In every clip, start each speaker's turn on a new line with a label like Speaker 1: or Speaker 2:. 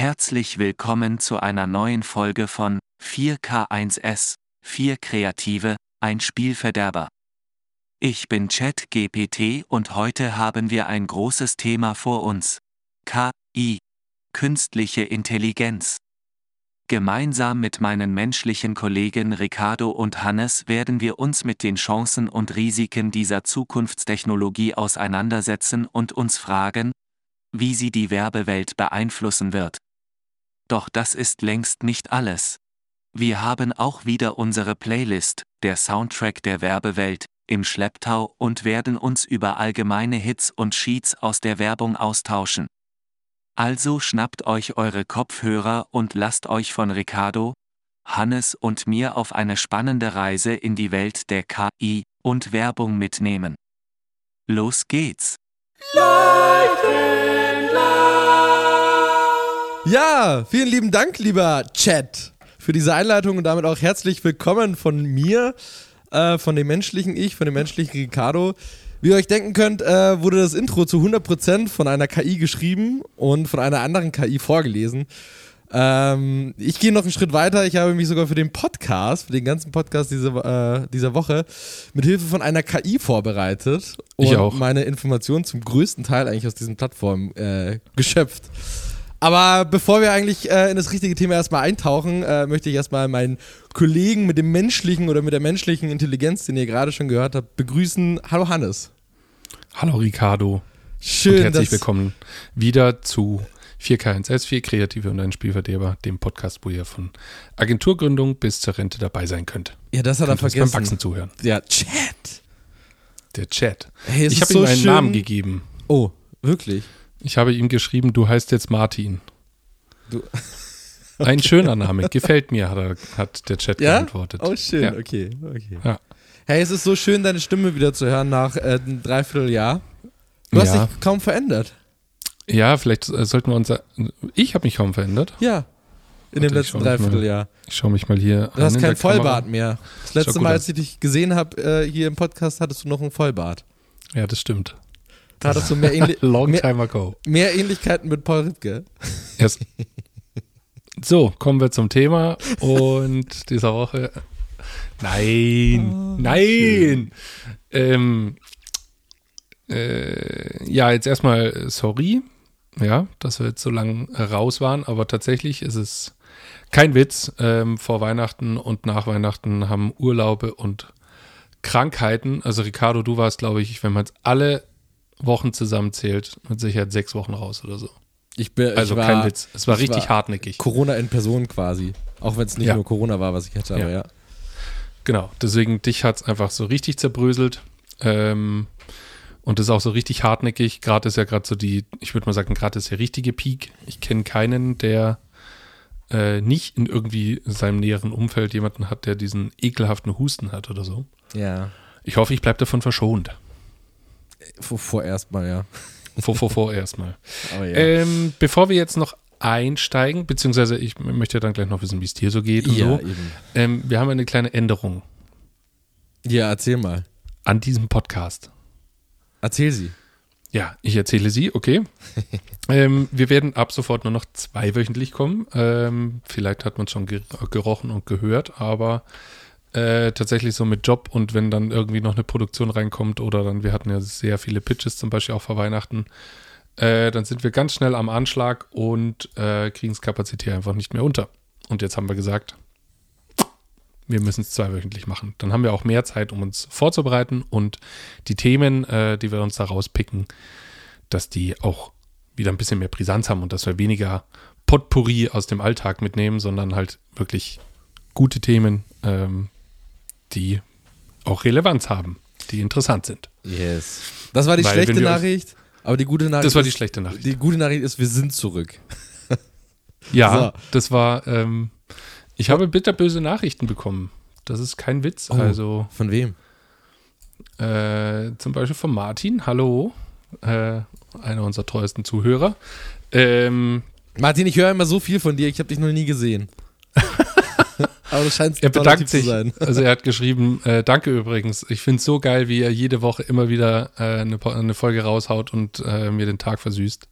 Speaker 1: Herzlich willkommen zu einer neuen Folge von 4K1S, 4 Kreative, ein Spielverderber. Ich bin ChatGPT und heute haben wir ein großes Thema vor uns. KI. Künstliche Intelligenz. Gemeinsam mit meinen menschlichen Kollegen Ricardo und Hannes werden wir uns mit den Chancen und Risiken dieser Zukunftstechnologie auseinandersetzen und uns fragen, wie sie die Werbewelt beeinflussen wird. Doch das ist längst nicht alles. Wir haben auch wieder unsere Playlist, der Soundtrack der Werbewelt, im Schlepptau und werden uns über allgemeine Hits und Sheets aus der Werbung austauschen. Also schnappt euch eure Kopfhörer und lasst euch von Ricardo, Hannes und mir auf eine spannende Reise in die Welt der KI und Werbung mitnehmen. Los geht's!
Speaker 2: Ja, vielen lieben Dank, lieber Chat, für diese Einleitung und damit auch herzlich willkommen von mir, äh, von dem menschlichen Ich, von dem menschlichen Ricardo. Wie ihr euch denken könnt, äh, wurde das Intro zu 100% von einer KI geschrieben und von einer anderen KI vorgelesen. Ähm, ich gehe noch einen Schritt weiter. Ich habe mich sogar für den Podcast, für den ganzen Podcast diese, äh, dieser Woche mit Hilfe von einer KI vorbereitet und
Speaker 3: Ich auch.
Speaker 2: meine Informationen zum größten Teil eigentlich aus diesen Plattformen äh, geschöpft. Aber bevor wir eigentlich äh, in das richtige Thema erstmal eintauchen, äh, möchte ich erstmal meinen Kollegen mit dem menschlichen oder mit der menschlichen Intelligenz, den ihr gerade schon gehört habt, begrüßen. Hallo Hannes.
Speaker 3: Hallo Ricardo
Speaker 2: Schön,
Speaker 3: und herzlich willkommen wieder zu 4K1S, 4 Kreative und ein Spielverderber, dem Podcast, wo ihr von Agenturgründung bis zur Rente dabei sein könnt.
Speaker 2: Ja, das hat er
Speaker 3: Könnt beim
Speaker 2: vergessen.
Speaker 3: Wachsen zuhören.
Speaker 2: Ja, Chat.
Speaker 3: Der Chat.
Speaker 2: Hey,
Speaker 3: ich habe
Speaker 2: so
Speaker 3: ihm einen
Speaker 2: schön.
Speaker 3: Namen gegeben.
Speaker 2: Oh, wirklich?
Speaker 3: Ich habe ihm geschrieben, du heißt jetzt Martin.
Speaker 2: Du-
Speaker 3: Ein schöner Name, gefällt mir, hat, er, hat der Chat
Speaker 2: Ja?
Speaker 3: geantwortet.
Speaker 2: Oh, schön,
Speaker 3: Ja.
Speaker 2: okay, okay.
Speaker 3: Ja.
Speaker 2: Hey, es ist so schön, deine Stimme wieder zu hören nach äh, einem Dreivierteljahr. Du hast dich kaum verändert.
Speaker 3: Ja, vielleicht äh, sollten wir uns. Ich habe mich kaum verändert.
Speaker 2: Ja. In dem
Speaker 3: Warte, ich
Speaker 2: letzten Dreivierteljahr.
Speaker 3: Ich schaue mich mal hier
Speaker 2: Du hast kein
Speaker 3: der Kamera.
Speaker 2: Vollbart mehr. Das letzte Mal, als ich dich gesehen habe äh, hier im Podcast, hattest du noch einen Vollbart.
Speaker 3: Ja, das stimmt.
Speaker 2: Da hattest du mehr, Ähnli mehr, mehr Ähnlichkeiten mit Paul Ripke.
Speaker 3: Erst. So, kommen wir zum Thema und dieser Woche. Nein,
Speaker 2: Ah,
Speaker 3: nein. Ähm, äh, ja, jetzt erstmal sorry, ja, dass wir jetzt so lange raus waren, aber tatsächlich ist es kein Witz. Ähm, vor Weihnachten und nach Weihnachten haben Urlaube und Krankheiten. Also Ricardo, du warst, glaube ich, wenn man es alle Wochen zusammenzählt, mit Sicherheit sechs Wochen raus oder so.
Speaker 2: Ich bin,
Speaker 3: Also
Speaker 2: ich war
Speaker 3: kein Witz. Es war
Speaker 2: ich
Speaker 3: richtig
Speaker 2: war-
Speaker 3: hartnäckig.
Speaker 2: Corona in Person quasi. Auch wenn es nicht
Speaker 3: Ja.
Speaker 2: nur Corona war, was ich hatte, aber
Speaker 3: Ja.
Speaker 2: ja.
Speaker 3: Genau, deswegen dich hat es einfach so richtig zerbröselt. Ähm, und das ist auch so richtig hartnäckig. Gerade ist ja gerade so die, ich würde mal sagen, gerade ist der richtige Peak. Ich kenne keinen, der äh, nicht in irgendwie seinem näheren Umfeld jemanden hat, der diesen ekelhaften Husten hat oder so.
Speaker 2: Ja.
Speaker 3: Ich hoffe, ich bleibe davon verschont.
Speaker 2: Vor, vorerst mal, ja.
Speaker 3: Vor, vor, vor erstmal.
Speaker 2: Aber ja.
Speaker 3: Ähm, bevor wir jetzt noch einsteigen, beziehungsweise ich möchte dann gleich noch wissen, wie es dir so geht und
Speaker 2: ja,
Speaker 3: so. Ähm, wir haben eine kleine Änderung
Speaker 2: Ja, erzähl mal.
Speaker 3: an diesem Podcast.
Speaker 2: Erzähl sie.
Speaker 3: Ja, ich erzähle sie, okay. ähm, wir werden ab sofort nur noch zweiwöchentlich kommen. Ähm, vielleicht hat man es schon ger gerochen und gehört, aber äh, tatsächlich so mit Job und wenn dann irgendwie noch eine Produktion reinkommt oder dann, wir hatten ja sehr viele Pitches zum Beispiel auch vor Weihnachten, äh, dann sind wir ganz schnell am Anschlag und äh, kriegen es kapazitär einfach nicht mehr unter. Und jetzt haben wir gesagt, wir müssen es zweiwöchentlich machen. Dann haben wir auch mehr Zeit, um uns vorzubereiten und die Themen, äh, die wir uns da rauspicken, dass die auch wieder ein bisschen mehr Brisanz haben und dass wir weniger Potpourri aus dem Alltag mitnehmen, sondern halt wirklich gute Themen, ähm, die auch Relevanz haben, die interessant sind.
Speaker 2: Yes. Das war die
Speaker 3: Weil,
Speaker 2: schlechte Nachricht. Aber die gute Nachricht
Speaker 3: Das war die
Speaker 2: ist,
Speaker 3: schlechte Nachricht.
Speaker 2: Die gute Nachricht ist, wir sind zurück.
Speaker 3: Ja, das war, ähm, ich habe bitterböse Nachrichten bekommen. Das ist kein Witz.
Speaker 2: Oh.
Speaker 3: Also
Speaker 2: Von wem?
Speaker 3: Äh, zum Beispiel von Martin, hallo, äh, einer unserer treuesten Zuhörer. Ähm,
Speaker 2: Martin, ich höre immer so viel von dir, ich habe dich noch nie gesehen. Aber das scheint
Speaker 3: Er bedankt sich.
Speaker 2: sein.
Speaker 3: Also er hat geschrieben, äh, danke übrigens. Ich finde es so geil, wie er jede Woche immer wieder äh, eine, eine Folge raushaut und äh, mir den Tag versüßt.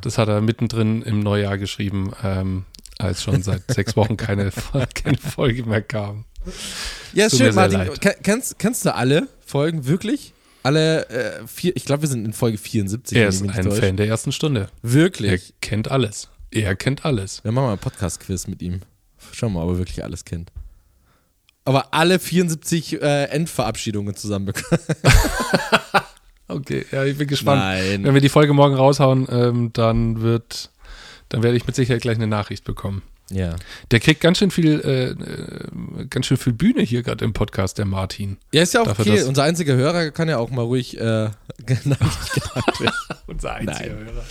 Speaker 3: Das hat er mittendrin im Neujahr geschrieben, ähm, als schon seit sechs Wochen keine, keine Folge mehr kam.
Speaker 2: Ja, ist schön, Martin. Kennst, kennst du alle Folgen wirklich? Alle äh, vier, ich glaube, wir sind in Folge 74.
Speaker 3: Er ist ein
Speaker 2: täusche.
Speaker 3: Fan der ersten Stunde. Er
Speaker 2: Wirklich?
Speaker 3: kennt alles. Er kennt alles.
Speaker 2: Wir machen mal einen Podcast-Quiz mit ihm. Schauen wir mal, ob er wirklich alles kennt. Aber alle 74 äh, Endverabschiedungen zusammenbekommen.
Speaker 3: Okay, ja, ich bin gespannt.
Speaker 2: Nein.
Speaker 3: Wenn wir die Folge morgen raushauen, ähm, dann wird, dann werde ich mit Sicherheit gleich eine Nachricht bekommen.
Speaker 2: Ja.
Speaker 3: Der kriegt ganz schön viel, äh, äh, ganz schön viel Bühne hier gerade im Podcast, der Martin.
Speaker 2: Ja, ist ja auch
Speaker 3: Dafür,
Speaker 2: okay. Unser einziger Hörer kann ja auch mal ruhig äh, genannt, werden.
Speaker 3: Unser
Speaker 2: einziger
Speaker 3: Hörer.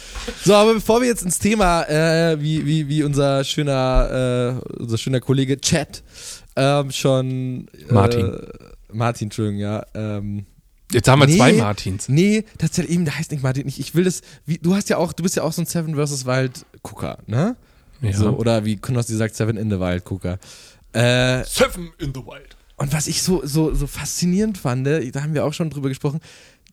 Speaker 2: So, aber bevor wir jetzt ins Thema, äh, wie, wie, wie unser schöner, äh, unser schöner Kollege Chat ähm, schon. Äh,
Speaker 3: Martin.
Speaker 2: Martin, Entschuldigung, ja. Ähm,
Speaker 3: Jetzt haben wir
Speaker 2: Nee.
Speaker 3: zwei Martins.
Speaker 2: nee, tatsächlich eben, der heißt nicht Martin. Ich, ich will das, wie, du hast ja auch, du bist ja auch so ein Seven vs. Wild Gucker, ne?
Speaker 3: Ja.
Speaker 2: So, oder wie Knossi sagt, Seven in the Wild Gucker. Äh,
Speaker 3: Seven in the Wild.
Speaker 2: und was ich so, so, so faszinierend fand, da haben wir auch schon drüber gesprochen,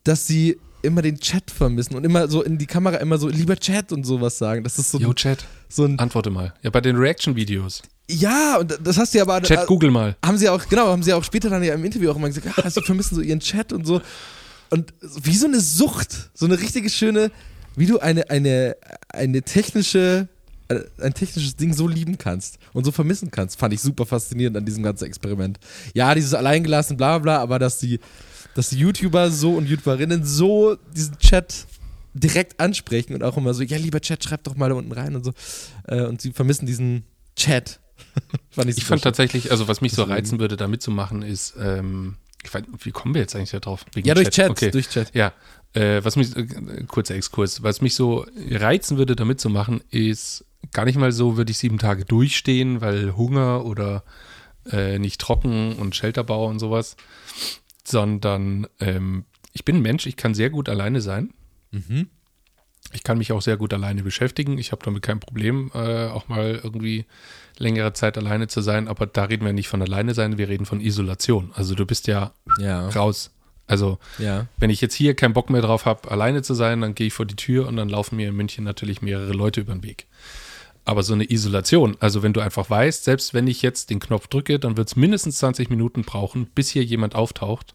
Speaker 2: dass sie immer den Chat vermissen und immer so in die Kamera immer so lieber Chat und sowas sagen. Das ist so,
Speaker 3: Yo, Chat,
Speaker 2: so ein.
Speaker 3: antworte mal. Ja, bei den Reaction-Videos.
Speaker 2: Ja, und das hast du ja aber.
Speaker 3: Chat,
Speaker 2: äh,
Speaker 3: Google mal.
Speaker 2: haben sie auch, genau, haben sie auch später dann ja im Interview auch immer gesagt, ja, sie vermissen so ihren Chat und so. Und wie so eine Sucht, so eine richtige schöne, wie du eine, eine, eine technische, ein technisches Ding so lieben kannst und so vermissen kannst, fand ich super faszinierend an diesem ganzen Experiment. Ja, dieses alleingelassen, bla bla, aber dass die, dass die YouTuber so und YouTuberinnen so diesen Chat direkt ansprechen und auch immer so, ja, lieber Chat, schreib doch mal da unten rein und so. Äh, Und sie vermissen diesen Chat. fand ich
Speaker 3: Ich fand
Speaker 2: schön.
Speaker 3: tatsächlich, also was mich so reizen würde, da mitzumachen, ist, ähm, ich weiß, wie kommen wir jetzt eigentlich da drauf? Wegen
Speaker 2: Ja, durch Chat,
Speaker 3: Okay.
Speaker 2: durch Chat.
Speaker 3: Ja, äh, was mich, äh, kurzer Exkurs, was mich so reizen würde, da mitzumachen, ist gar nicht mal so, würde ich sieben Tage durchstehen, weil Hunger oder äh, nicht trocken und Shelterbau und sowas, sondern ähm, ich bin ein Mensch, ich kann sehr gut alleine sein.
Speaker 2: Mhm.
Speaker 3: Ich kann mich auch sehr gut alleine beschäftigen. Ich habe damit kein Problem, äh, auch mal irgendwie längere Zeit alleine zu sein. Aber da reden wir nicht von alleine sein, wir reden von Isolation. Also du bist ja
Speaker 2: Ja.
Speaker 3: raus. Also
Speaker 2: Ja.
Speaker 3: wenn ich jetzt hier keinen Bock mehr drauf habe, alleine zu sein, dann gehe ich vor die Tür und dann laufen mir in München natürlich mehrere Leute über den Weg. Aber so eine Isolation, also wenn du einfach weißt, selbst wenn ich jetzt den Knopf drücke, dann wird es mindestens 20 Minuten brauchen, bis hier jemand auftaucht.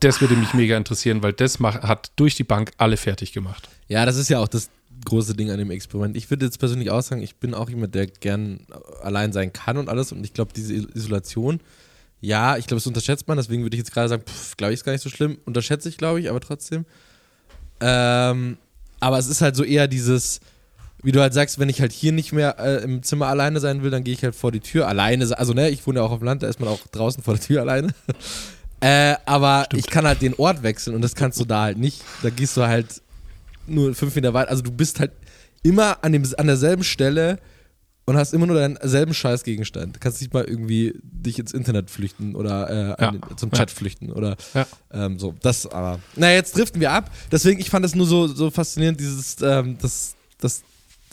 Speaker 3: Das würde mich mega interessieren, weil das mach, hat durch die Bank alle fertig gemacht.
Speaker 2: Ja, das ist ja auch das große Ding an dem Experiment. Ich würde jetzt persönlich auch sagen, ich bin auch jemand, der gern allein sein kann und alles. Und ich glaube, diese Isolation, ja, ich glaube, das unterschätzt man. Deswegen würde ich jetzt gerade sagen, glaube ich, ist gar nicht so schlimm. Unterschätze ich, glaube ich, aber trotzdem. Ähm, aber es ist halt so eher dieses, wie du halt sagst, wenn ich halt hier nicht mehr äh, im Zimmer alleine sein will, dann gehe ich halt vor die Tür alleine. Also, ne, ich wohne ja auch auf dem Land, da ist man auch draußen vor der Tür alleine. äh, aber ich kann halt den Ort wechseln und das kannst du da halt nicht. Da gehst du halt nur fünf Meter weit. Also du bist halt immer an, dem, an derselben Stelle und hast immer nur deinen selben Scheißgegenstand. Du kannst nicht mal irgendwie dich ins Internet flüchten oder äh,
Speaker 3: Ja.
Speaker 2: den, zum
Speaker 3: Ja.
Speaker 2: Chat flüchten oder
Speaker 3: Ja.
Speaker 2: ähm, so. Das aber. Na, jetzt driften wir ab. Deswegen, ich fand es nur so, so faszinierend, dieses, ähm, dass, dass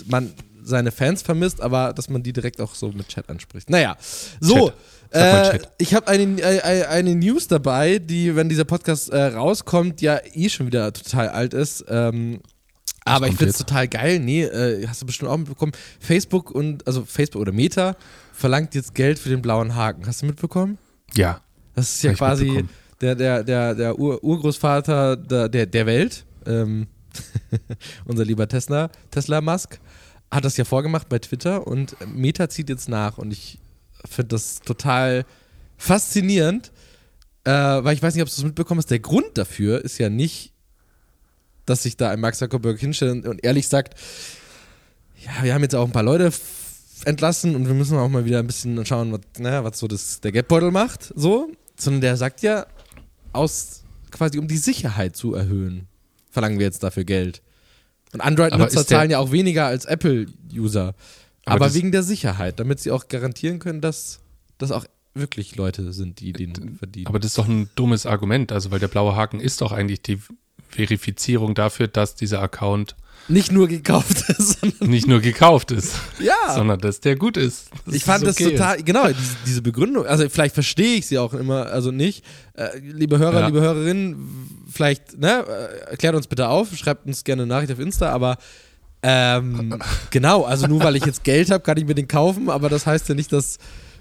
Speaker 2: man seine Fans vermisst, aber dass man die direkt auch so mit Chat anspricht. Naja, so. Äh, ich habe eine, äh, eine News dabei, die, wenn dieser Podcast äh, rauskommt, ja eh schon wieder total alt ist. Ähm, aber ich finde es total geil. Nee, äh, hast du bestimmt auch mitbekommen. Facebook und, also Facebook oder Meta verlangt jetzt Geld für den blauen Haken. Hast du mitbekommen?
Speaker 3: Ja.
Speaker 2: Das ist ja quasi der, der, der, der Ur Urgroßvater der, der, der Welt. Ähm, unser lieber Tesla, Tesla Musk, hat das ja vorgemacht bei Twitter und Meta zieht jetzt nach und ich finde das total faszinierend, äh, weil ich weiß nicht, ob du es mitbekommen hast. Der Grund dafür ist ja nicht, dass sich da ein Mark Zuckerberg hinstellt und- ehrlich sagt, ja, wir haben jetzt auch ein paar Leute entlassen und wir müssen auch mal wieder ein bisschen schauen, was, naja, was so das, der Geldbeutel macht, so, sondern der sagt ja, aus quasi um die Sicherheit zu erhöhen, verlangen wir jetzt dafür Geld. Und Android-Nutzer zahlen ja auch weniger als Apple-User.
Speaker 3: Aber
Speaker 2: Aber, wegen der Sicherheit, damit sie auch garantieren können, dass das auch wirklich Leute sind, die den verdienen.
Speaker 3: Aber das ist doch ein dummes Argument, also weil der blaue Haken ist doch eigentlich die Verifizierung dafür, dass dieser Account
Speaker 2: nicht nur gekauft ist, sondern
Speaker 3: nicht nur gekauft ist,
Speaker 2: ja.
Speaker 3: sondern dass der gut ist. dass
Speaker 2: Ich fand das
Speaker 3: okay
Speaker 2: total, genau, diese, diese Begründung, also vielleicht verstehe ich sie auch immer, also nicht. Äh, liebe Hörer,
Speaker 3: Ja.
Speaker 2: liebe Hörerinnen, vielleicht, ne, äh, erklärt uns bitte auf, schreibt uns gerne eine Nachricht auf Insta, aber ähm, genau, also nur weil ich jetzt Geld habe, kann ich mir den kaufen, aber das heißt ja nicht, dass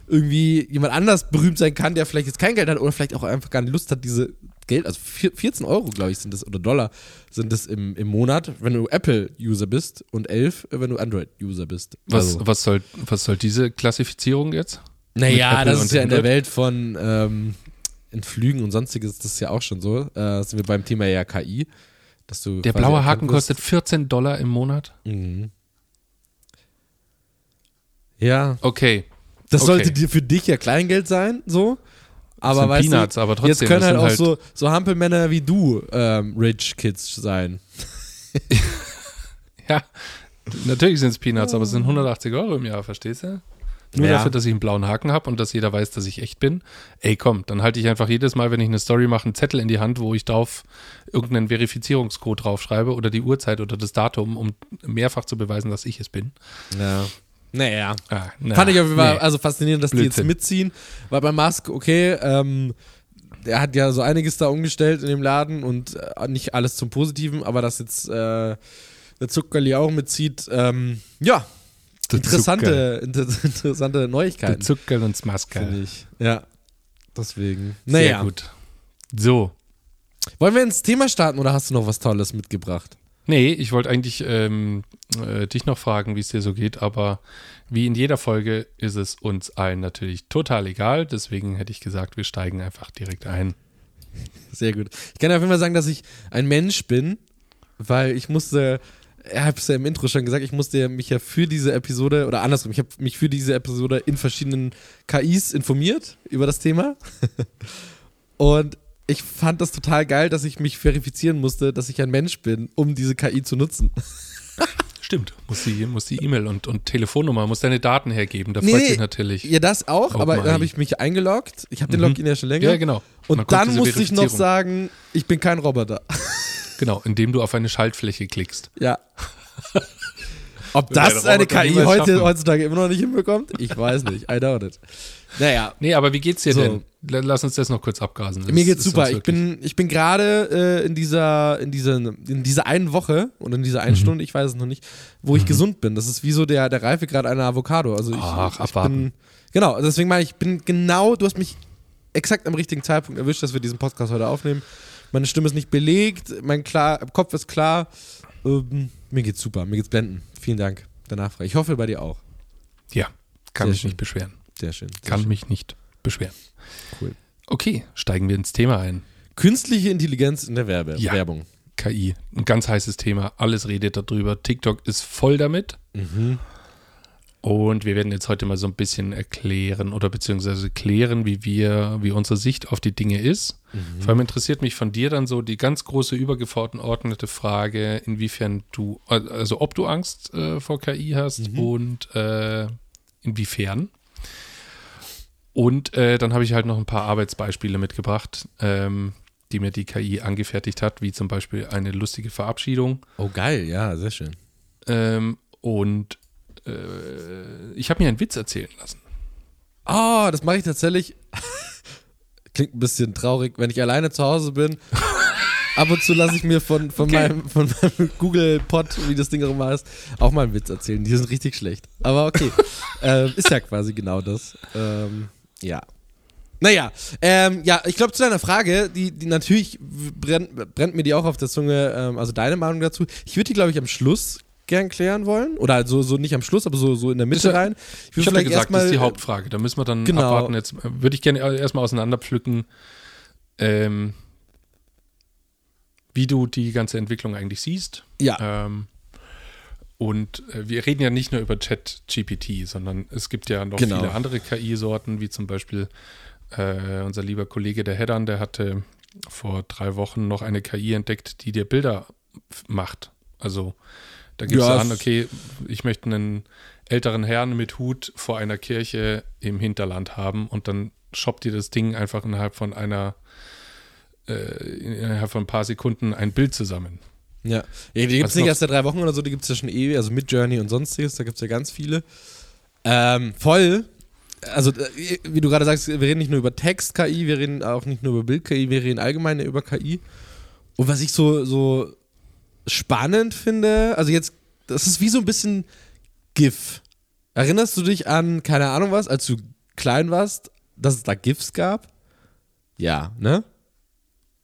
Speaker 2: irgendwie jemand anders berühmt sein kann, der vielleicht jetzt kein Geld hat oder vielleicht auch einfach gar nicht Lust hat, diese Geld, also vier- 14 Euro, glaube ich, sind das, oder Dollar sind das im, im Monat, wenn du Apple-User bist und 11, wenn du Android-User bist.
Speaker 3: Was,
Speaker 2: Also-
Speaker 3: was, soll, was soll diese Klassifizierung jetzt?
Speaker 2: naja, das ist ja in der? Welt von ähm, in Flügen und sonstiges, das ist ja auch schon so. Äh, sind wir beim Thema ja KI. Dass du
Speaker 3: Der blaue Haken kostet 14 Dollar im Monat?
Speaker 2: Mhm. Ja,
Speaker 3: Okay.
Speaker 2: das
Speaker 3: Okay.
Speaker 2: sollte dir für dich ja Kleingeld sein, so. Aber
Speaker 3: sind
Speaker 2: weißt
Speaker 3: Peanuts,
Speaker 2: du,
Speaker 3: aber trotzdem,
Speaker 2: jetzt können halt auch
Speaker 3: halt-
Speaker 2: so, so Hampelmänner wie du ähm, Rich Kids sein.
Speaker 3: Ja, natürlich sind es Peanuts, aber es sind 180 Euro im Jahr, verstehst du? Nur
Speaker 2: Ja.
Speaker 3: dafür, dass ich einen blauen Haken habe und dass jeder weiß, dass ich echt bin. Ey, komm, dann halte ich einfach jedes Mal, wenn ich eine Story mache, einen Zettel in die Hand, wo ich drauf irgendeinen Verifizierungscode draufschreibe oder die Uhrzeit oder das Datum, um mehrfach zu beweisen, dass ich es bin.
Speaker 2: Ja. Naja.
Speaker 3: Ah, na,
Speaker 2: Fand ich auf jeden Fall
Speaker 3: nee.
Speaker 2: also faszinierend, dass die
Speaker 3: Blödsinn.
Speaker 2: jetzt mitziehen, weil bei Musk, okay, ähm, der hat ja so einiges da umgestellt in dem Laden und äh, nicht alles zum Positiven, aber dass jetzt äh, der Zuckerli auch mitzieht, ähm, ja,
Speaker 3: Der
Speaker 2: interessante, inter interessante
Speaker 3: Der
Speaker 2: Neuigkeiten,
Speaker 3: Zuckerl und Smaskerl.
Speaker 2: finde ich. Ja, deswegen.
Speaker 3: Sehr
Speaker 2: Naja,
Speaker 3: gut. So.
Speaker 2: wollen wir ins Thema starten oder hast du noch was Tolles mitgebracht?
Speaker 3: Nee, ich wollte eigentlich ähm, äh, dich noch fragen, wie es dir so geht, aber wie in jeder Folge ist es uns allen natürlich total egal. Deswegen hätte ich gesagt, wir steigen einfach direkt ein.
Speaker 2: Sehr gut. Ich kann auf jeden Fall sagen, dass ich ein Mensch bin, weil ich musste, ich habe es ja im Intro schon gesagt, ich musste mich ja für diese Episode, oder andersrum, ich habe mich für diese Episode in verschiedenen KIs informiert über das Thema. Und ich fand das total geil, dass ich mich verifizieren musste, dass ich ein Mensch bin, um diese KI zu nutzen.
Speaker 3: Stimmt. Muss die muss die E-Mail und, und Telefonnummer, muss deine Daten hergeben. Da
Speaker 2: Nee,
Speaker 3: freut sich natürlich.
Speaker 2: Ja, das auch, aber dann habe ich mich eingeloggt. Ich habe den
Speaker 3: Mhm.
Speaker 2: Login ja schon länger.
Speaker 3: Ja, genau.
Speaker 2: Und
Speaker 3: dann kommt
Speaker 2: dann
Speaker 3: diese
Speaker 2: musste ich noch sagen, ich bin kein Roboter.
Speaker 3: Genau, indem du auf eine Schaltfläche klickst.
Speaker 2: Ja. Ob das eine KI heute, heutzutage immer noch nicht hinbekommt? Ich weiß nicht. I doubt it. Naja,
Speaker 3: Nee, aber wie geht's dir
Speaker 2: So.
Speaker 3: denn? Lass uns das noch kurz abgrasen. Das
Speaker 2: mir geht's super. Ich bin, ich bin gerade äh, in dieser, in dieser, in dieser einen Woche oder in dieser einen
Speaker 3: Mhm.
Speaker 2: Stunde, ich weiß es noch nicht, wo ich gesund bin. Das ist wie so der, der Reifegrad einer Avocado. Also ich,
Speaker 3: Ach,
Speaker 2: ich
Speaker 3: abwarten.
Speaker 2: bin, genau, also deswegen meine ich, ich bin genau, du hast mich exakt am richtigen Zeitpunkt erwischt, dass wir diesen Podcast heute aufnehmen. Meine Stimme ist nicht belegt, mein klar, Kopf ist klar. Ähm, mir geht's super, mir geht's blenden. Vielen Dank der Nachfrage. Ich hoffe bei dir auch.
Speaker 3: Ja, kann
Speaker 2: Sehr
Speaker 3: mich
Speaker 2: schön.
Speaker 3: nicht beschweren.
Speaker 2: Sehr schön. Sehr
Speaker 3: Kann
Speaker 2: schön.
Speaker 3: mich nicht beschweren.
Speaker 2: Cool.
Speaker 3: Okay, steigen wir ins Thema ein.
Speaker 2: Künstliche Intelligenz in der Werbe
Speaker 3: Ja.
Speaker 2: Werbung.
Speaker 3: KI, ein ganz heißes Thema. Alles redet darüber. TikTok ist voll damit.
Speaker 2: Mhm.
Speaker 3: Und wir werden jetzt heute mal so ein bisschen erklären oder beziehungsweise klären, wie wir, wie unsere Sicht auf die Dinge ist.
Speaker 2: Mhm.
Speaker 3: Vor allem interessiert mich von dir dann so die ganz große übergeordnete Frage, inwiefern du, also ob du Angst äh, vor KI hast
Speaker 2: Mhm.
Speaker 3: und äh, inwiefern. Und äh, dann habe ich halt noch ein paar Arbeitsbeispiele mitgebracht, ähm, die mir die KI angefertigt hat, wie zum Beispiel eine lustige Verabschiedung.
Speaker 2: Oh, geil, ja, sehr schön.
Speaker 3: Ähm, und äh, ich habe mir einen Witz erzählen lassen.
Speaker 2: Oh, das mache ich tatsächlich. Klingt ein bisschen traurig, wenn ich alleine zu Hause bin. Ab und zu lasse ich mir von, von,
Speaker 3: Okay.
Speaker 2: meinem, von meinem Google Pod, wie das Ding auch immer heißt, auch mal einen Witz erzählen. Die sind richtig schlecht. Aber okay. ähm, ist ja quasi genau das. Ähm, ja. Naja, ähm, ja, ich glaube zu deiner Frage, die, die natürlich brennt, brennt mir die auch auf der Zunge, ähm, also deine Meinung dazu. Ich würde die, glaube ich, am Schluss gern klären wollen. Oder also so nicht am Schluss, aber so, so in der Mitte rein.
Speaker 3: Ich
Speaker 2: würd
Speaker 3: habe ja gesagt, das ist die Hauptfrage. Da müssen wir dann
Speaker 2: Genau.
Speaker 3: abwarten. Jetzt äh, würde ich gerne erstmal auseinanderpflücken, ähm, wie du die ganze Entwicklung eigentlich siehst.
Speaker 2: Ja.
Speaker 3: Ähm, und äh, wir reden ja nicht nur über Chat-GPT, sondern es gibt ja noch
Speaker 2: Genau.
Speaker 3: viele andere KI-Sorten, wie zum Beispiel äh, unser lieber Kollege der Heddern, der hatte vor drei Wochen noch eine KI entdeckt, die dir Bilder macht. Also da gibst
Speaker 2: Ja,
Speaker 3: du an,
Speaker 2: es-
Speaker 3: okay, ich möchte einen älteren Herrn mit Hut vor einer Kirche im Hinterland haben und dann shoppt dir das Ding einfach innerhalb von einer, äh, innerhalb von ein paar Sekunden ein Bild zusammen.
Speaker 2: Ja, ja die gibt es nicht erst seit drei Wochen oder so, die gibt es ja schon ewig, also mit Journey und sonstiges, da gibt es ja ganz viele. Ähm, voll. Also, äh, wie du gerade sagst, wir reden nicht nur über Text-KI, wir reden auch nicht nur über Bild-KI, wir reden allgemein über KI. Und was ich so, so spannend finde, also jetzt, das ist wie so ein bisschen GIF. Erinnerst du dich an, keine Ahnung was, als du klein warst, dass es da GIFs gab? Ja, ne?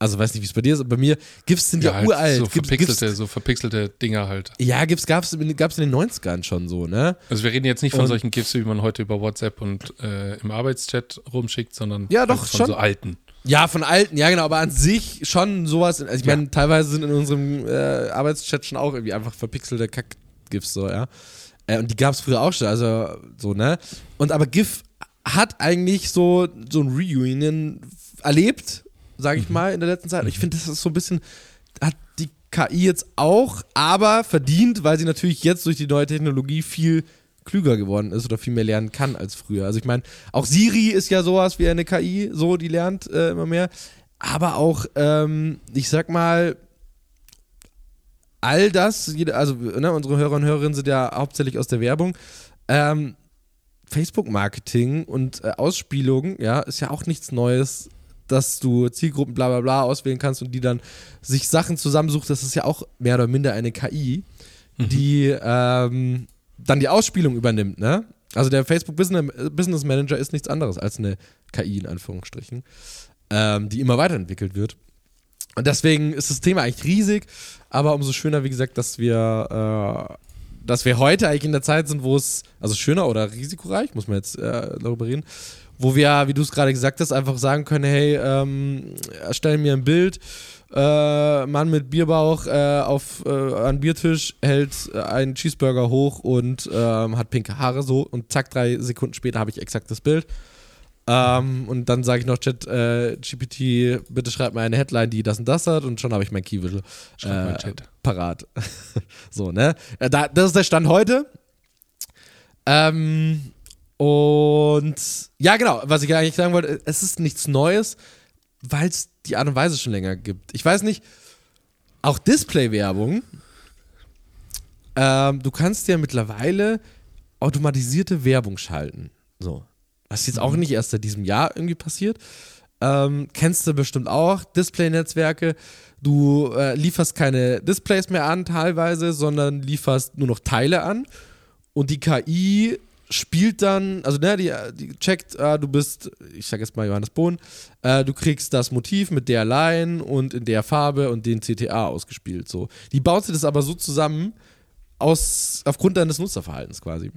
Speaker 2: Also weiß nicht, wie es bei dir ist, aber bei mir, GIFs sind ja,
Speaker 3: halt
Speaker 2: uralt.
Speaker 3: So verpixelte,
Speaker 2: GIFs,
Speaker 3: so verpixelte Dinger halt.
Speaker 2: ja, GIFs gab es gab's in den 90ern schon so, ne?
Speaker 3: Also wir reden jetzt nicht von
Speaker 2: Und-
Speaker 3: solchen GIFs, wie man heute über WhatsApp und äh, im Arbeitschat rumschickt, sondern
Speaker 2: Ja, doch,
Speaker 3: von
Speaker 2: schon.
Speaker 3: so alten.
Speaker 2: Ja, von alten, ja genau, aber an sich schon sowas. Also ich
Speaker 3: Ja.
Speaker 2: meine, teilweise sind in unserem äh, Arbeitschat schon auch irgendwie einfach verpixelte Kack-GIFs so, ja. Äh, und die gab es früher auch schon, also so, ne? Und aber GIF hat eigentlich so, so ein Reunion erlebt, sage ich mal, in der letzten Zeit. Ich finde, das ist so ein bisschen, hat die KI jetzt auch, aber verdient, weil sie natürlich jetzt durch die neue Technologie viel klüger geworden ist oder viel mehr lernen kann als früher. Also ich meine, auch Siri ist ja sowas wie eine KI, so, die lernt äh, immer mehr. Aber auch, ähm, ich sag mal, all das, jede, also ne, unsere Hörer und Hörerinnen sind ja hauptsächlich aus der Werbung. Ähm, Facebook-Marketing und äh, Ausspielung, ja, ist ja auch nichts Neues, dass du Zielgruppen bla bla bla auswählen kannst und die dann sich Sachen zusammensucht. Das ist ja auch mehr oder minder eine KI, die ähm, dann die Ausspielung übernimmt, ne? Also der Facebook Business, Business Manager ist nichts anderes als eine KI in Anführungsstrichen, ähm, die immer weiterentwickelt wird. Und deswegen ist das Thema eigentlich riesig, aber umso schöner, wie gesagt, dass wir, äh, dass wir heute eigentlich in der Zeit sind, wo es, also schöner oder risikoreich, muss man jetzt äh, darüber reden, wo wir, wie du es gerade gesagt hast, einfach sagen können, hey, ähm, erstell mir ein Bild, äh, Mann mit Bierbauch äh, auf äh, einen Biertisch hält äh, einen Cheeseburger hoch und ähm, hat pinke Haare so und zack, drei Sekunden später habe ich exakt das Bild. Ähm, und dann sage ich noch, Chat, äh, GPT, bitte schreib mir eine Headline, die das und das hat und schon habe ich mein Key Visual äh, parat. so, ne? Äh, da, das ist der Stand heute. Ähm, und ja, genau, was ich eigentlich sagen wollte, es ist nichts Neues, weil es die Art und Weise schon länger gibt. Ich weiß nicht, auch Display-Werbung, ähm, du kannst ja mittlerweile automatisierte Werbung schalten. So. Was jetzt auch nicht erst seit diesem Jahr irgendwie passiert. Ähm, kennst du bestimmt auch, Display-Netzwerke. Du äh, lieferst keine Displays mehr an, teilweise, sondern lieferst nur noch Teile an. Und die KI spielt dann, also ne, die, die checkt, ah, du bist, ich sag jetzt mal Johannes Bohn, äh, du kriegst das Motiv mit der Line und in der Farbe und den CTA ausgespielt. So. Die baut sich das aber so zusammen, aus, aufgrund deines Nutzerverhaltens quasi.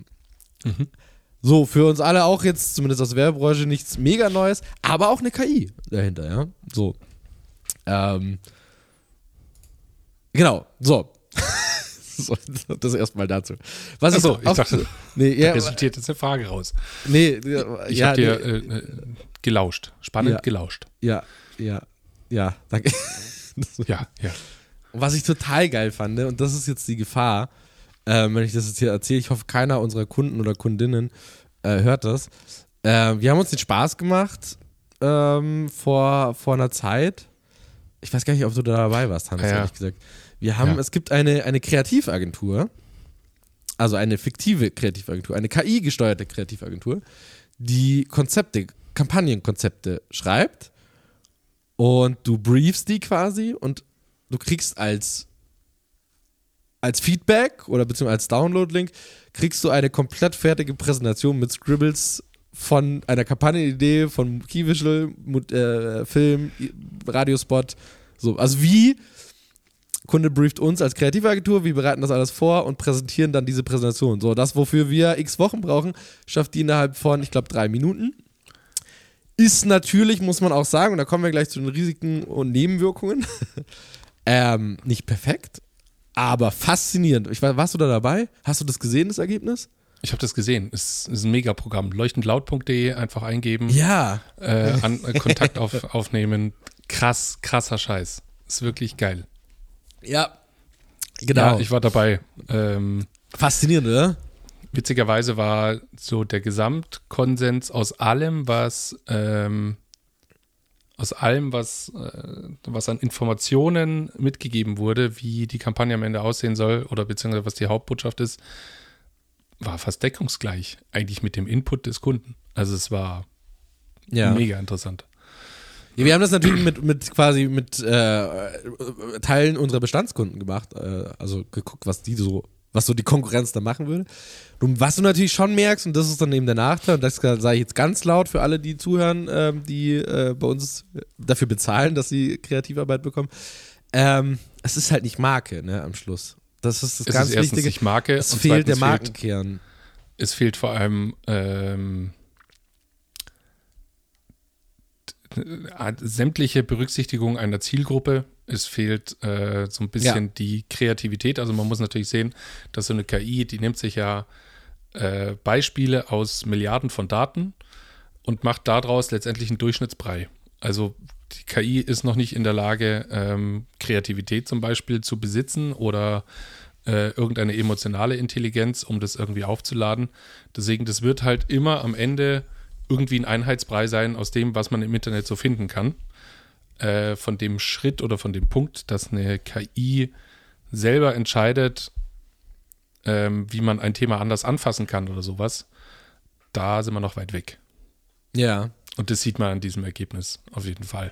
Speaker 2: So, für uns alle auch jetzt, zumindest aus der Werbebranche, nichts mega Neues, aber auch eine KI dahinter, ja. So. Ähm. Genau, so. so das erstmal dazu. Was
Speaker 3: Achso, ich
Speaker 2: auch-
Speaker 3: dachte,
Speaker 2: nee, ja,
Speaker 3: resultiert jetzt eine Frage raus.
Speaker 2: nee,
Speaker 3: Ich
Speaker 2: ja,
Speaker 3: habe dir
Speaker 2: nee,
Speaker 3: äh, äh, gelauscht. Spannend
Speaker 2: Ja.
Speaker 3: gelauscht.
Speaker 2: ja, ja, ja, danke.
Speaker 3: Ja, ja.
Speaker 2: Was ich total geil fand, und das ist jetzt die Gefahr, ähm, wenn ich das jetzt hier erzähle, ich hoffe, keiner unserer Kunden oder Kundinnen äh, hört das. Äh, wir haben uns den Spaß gemacht ähm, vor, vor einer Zeit. Ich weiß gar nicht, ob du da dabei warst, Hans,
Speaker 3: ja.
Speaker 2: ehrlich gesagt. Wir haben,
Speaker 3: Ja.
Speaker 2: es gibt eine, eine Kreativagentur, also eine fiktive Kreativagentur, eine KI-gesteuerte Kreativagentur, die Konzepte, Kampagnenkonzepte schreibt und du briefst die quasi und du kriegst als als Feedback oder beziehungsweise als Download-Link kriegst du eine komplett fertige Präsentation mit Scribbles von einer Kampagnenidee, von Key Visual, äh, Film, Radiospot, so. Also wie Kunde brieft uns als Kreativagentur, wir bereiten das alles vor und präsentieren dann diese Präsentation. So, das, wofür wir x Wochen brauchen, schafft die innerhalb von, ich glaube, drei Minuten. Ist natürlich, muss man auch sagen, und da kommen wir gleich zu den Risiken und Nebenwirkungen, ähm, nicht perfekt, aber faszinierend. Ich warst du da dabei? Hast du das gesehen, das Ergebnis?
Speaker 3: Ich habe das gesehen. Es ist ein Megaprogramm. Leuchtendlaut.de einfach eingeben,
Speaker 2: Ja.
Speaker 3: äh, an, äh, Kontakt auf, aufnehmen. Krass, krasser Scheiß. Ist wirklich geil.
Speaker 2: Ja. Genau.
Speaker 3: Ja, ich war dabei. Ähm,
Speaker 2: Faszinierend, oder?
Speaker 3: witzigerweise war so der Gesamtkonsens aus allem, was ähm, Aus allem, was, äh, was an Informationen mitgegeben wurde, wie die Kampagne am Ende aussehen soll oder beziehungsweise was die Hauptbotschaft ist, war fast deckungsgleich eigentlich mit dem Input des Kunden. Also es war
Speaker 2: Ja.
Speaker 3: mega interessant.
Speaker 2: Ja, wir haben das natürlich mit, mit quasi mit äh, Teilen unserer Bestandskunden gemacht. Äh, also geguckt, was die so, was so die Konkurrenz da machen würde. Und was du natürlich schon merkst, und das ist dann eben der Nachteil, und das sage ich jetzt ganz laut für alle, die zuhören, ähm, die äh, bei uns dafür bezahlen, dass sie Kreativarbeit bekommen. Ähm, es ist halt nicht Marke, ne, am Schluss. Das ist das
Speaker 3: Es
Speaker 2: ganz
Speaker 3: ist
Speaker 2: Wichtige.
Speaker 3: nicht Marke.
Speaker 2: Es fehlt der Markenkern.
Speaker 3: es fehlt vor allem ähm, t- sämtliche Berücksichtigung einer Zielgruppe. Es fehlt äh, so ein bisschen
Speaker 2: Ja.
Speaker 3: die Kreativität. Also man muss natürlich sehen, dass so eine KI, die nimmt sich ja äh, Beispiele aus Milliarden von Daten und macht daraus letztendlich einen Durchschnittsbrei. Also die KI ist noch nicht in der Lage, ähm, Kreativität zum Beispiel zu besitzen oder äh, irgendeine emotionale Intelligenz, um das irgendwie aufzuladen. Deswegen, das wird halt immer am Ende irgendwie ein Einheitsbrei sein aus dem, was man im Internet so finden kann. Äh, von dem Schritt oder von dem Punkt, dass eine KI selber entscheidet, ähm, wie man ein Thema anders anfassen kann oder sowas, da sind wir noch weit weg.
Speaker 2: Ja.
Speaker 3: Und das sieht man an diesem Ergebnis auf jeden Fall.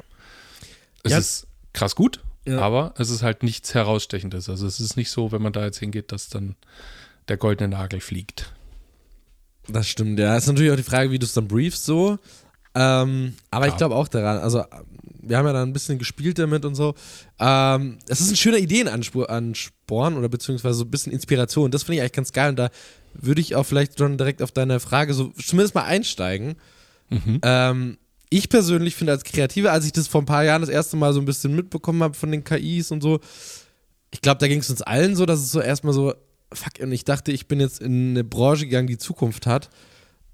Speaker 3: Es
Speaker 2: Ja.
Speaker 3: ist krass gut,
Speaker 2: Ja.
Speaker 3: aber es ist halt nichts Herausstechendes. Also es ist nicht so, wenn man da jetzt hingeht, dass dann der goldene Nagel fliegt.
Speaker 2: Das stimmt, ja. Ist natürlich auch die Frage, wie du es dann briefst so. Ähm, aber ich
Speaker 3: Ja.
Speaker 2: glaube auch daran, also wir haben ja da ein bisschen gespielt damit und so. Ähm, es ist ein schöner Ideenansporn oder beziehungsweise so ein bisschen Inspiration. Das finde ich eigentlich ganz geil und da würde ich auch vielleicht schon direkt auf deine Frage so zumindest mal einsteigen. Ähm, ich persönlich finde als Kreativer, als ich das vor ein paar Jahren das erste Mal so ein bisschen mitbekommen habe von den KIs und so, ich glaube, da ging es uns allen so, dass es so erstmal so, fuck, und ich dachte, ich bin jetzt in eine Branche gegangen, die Zukunft hat.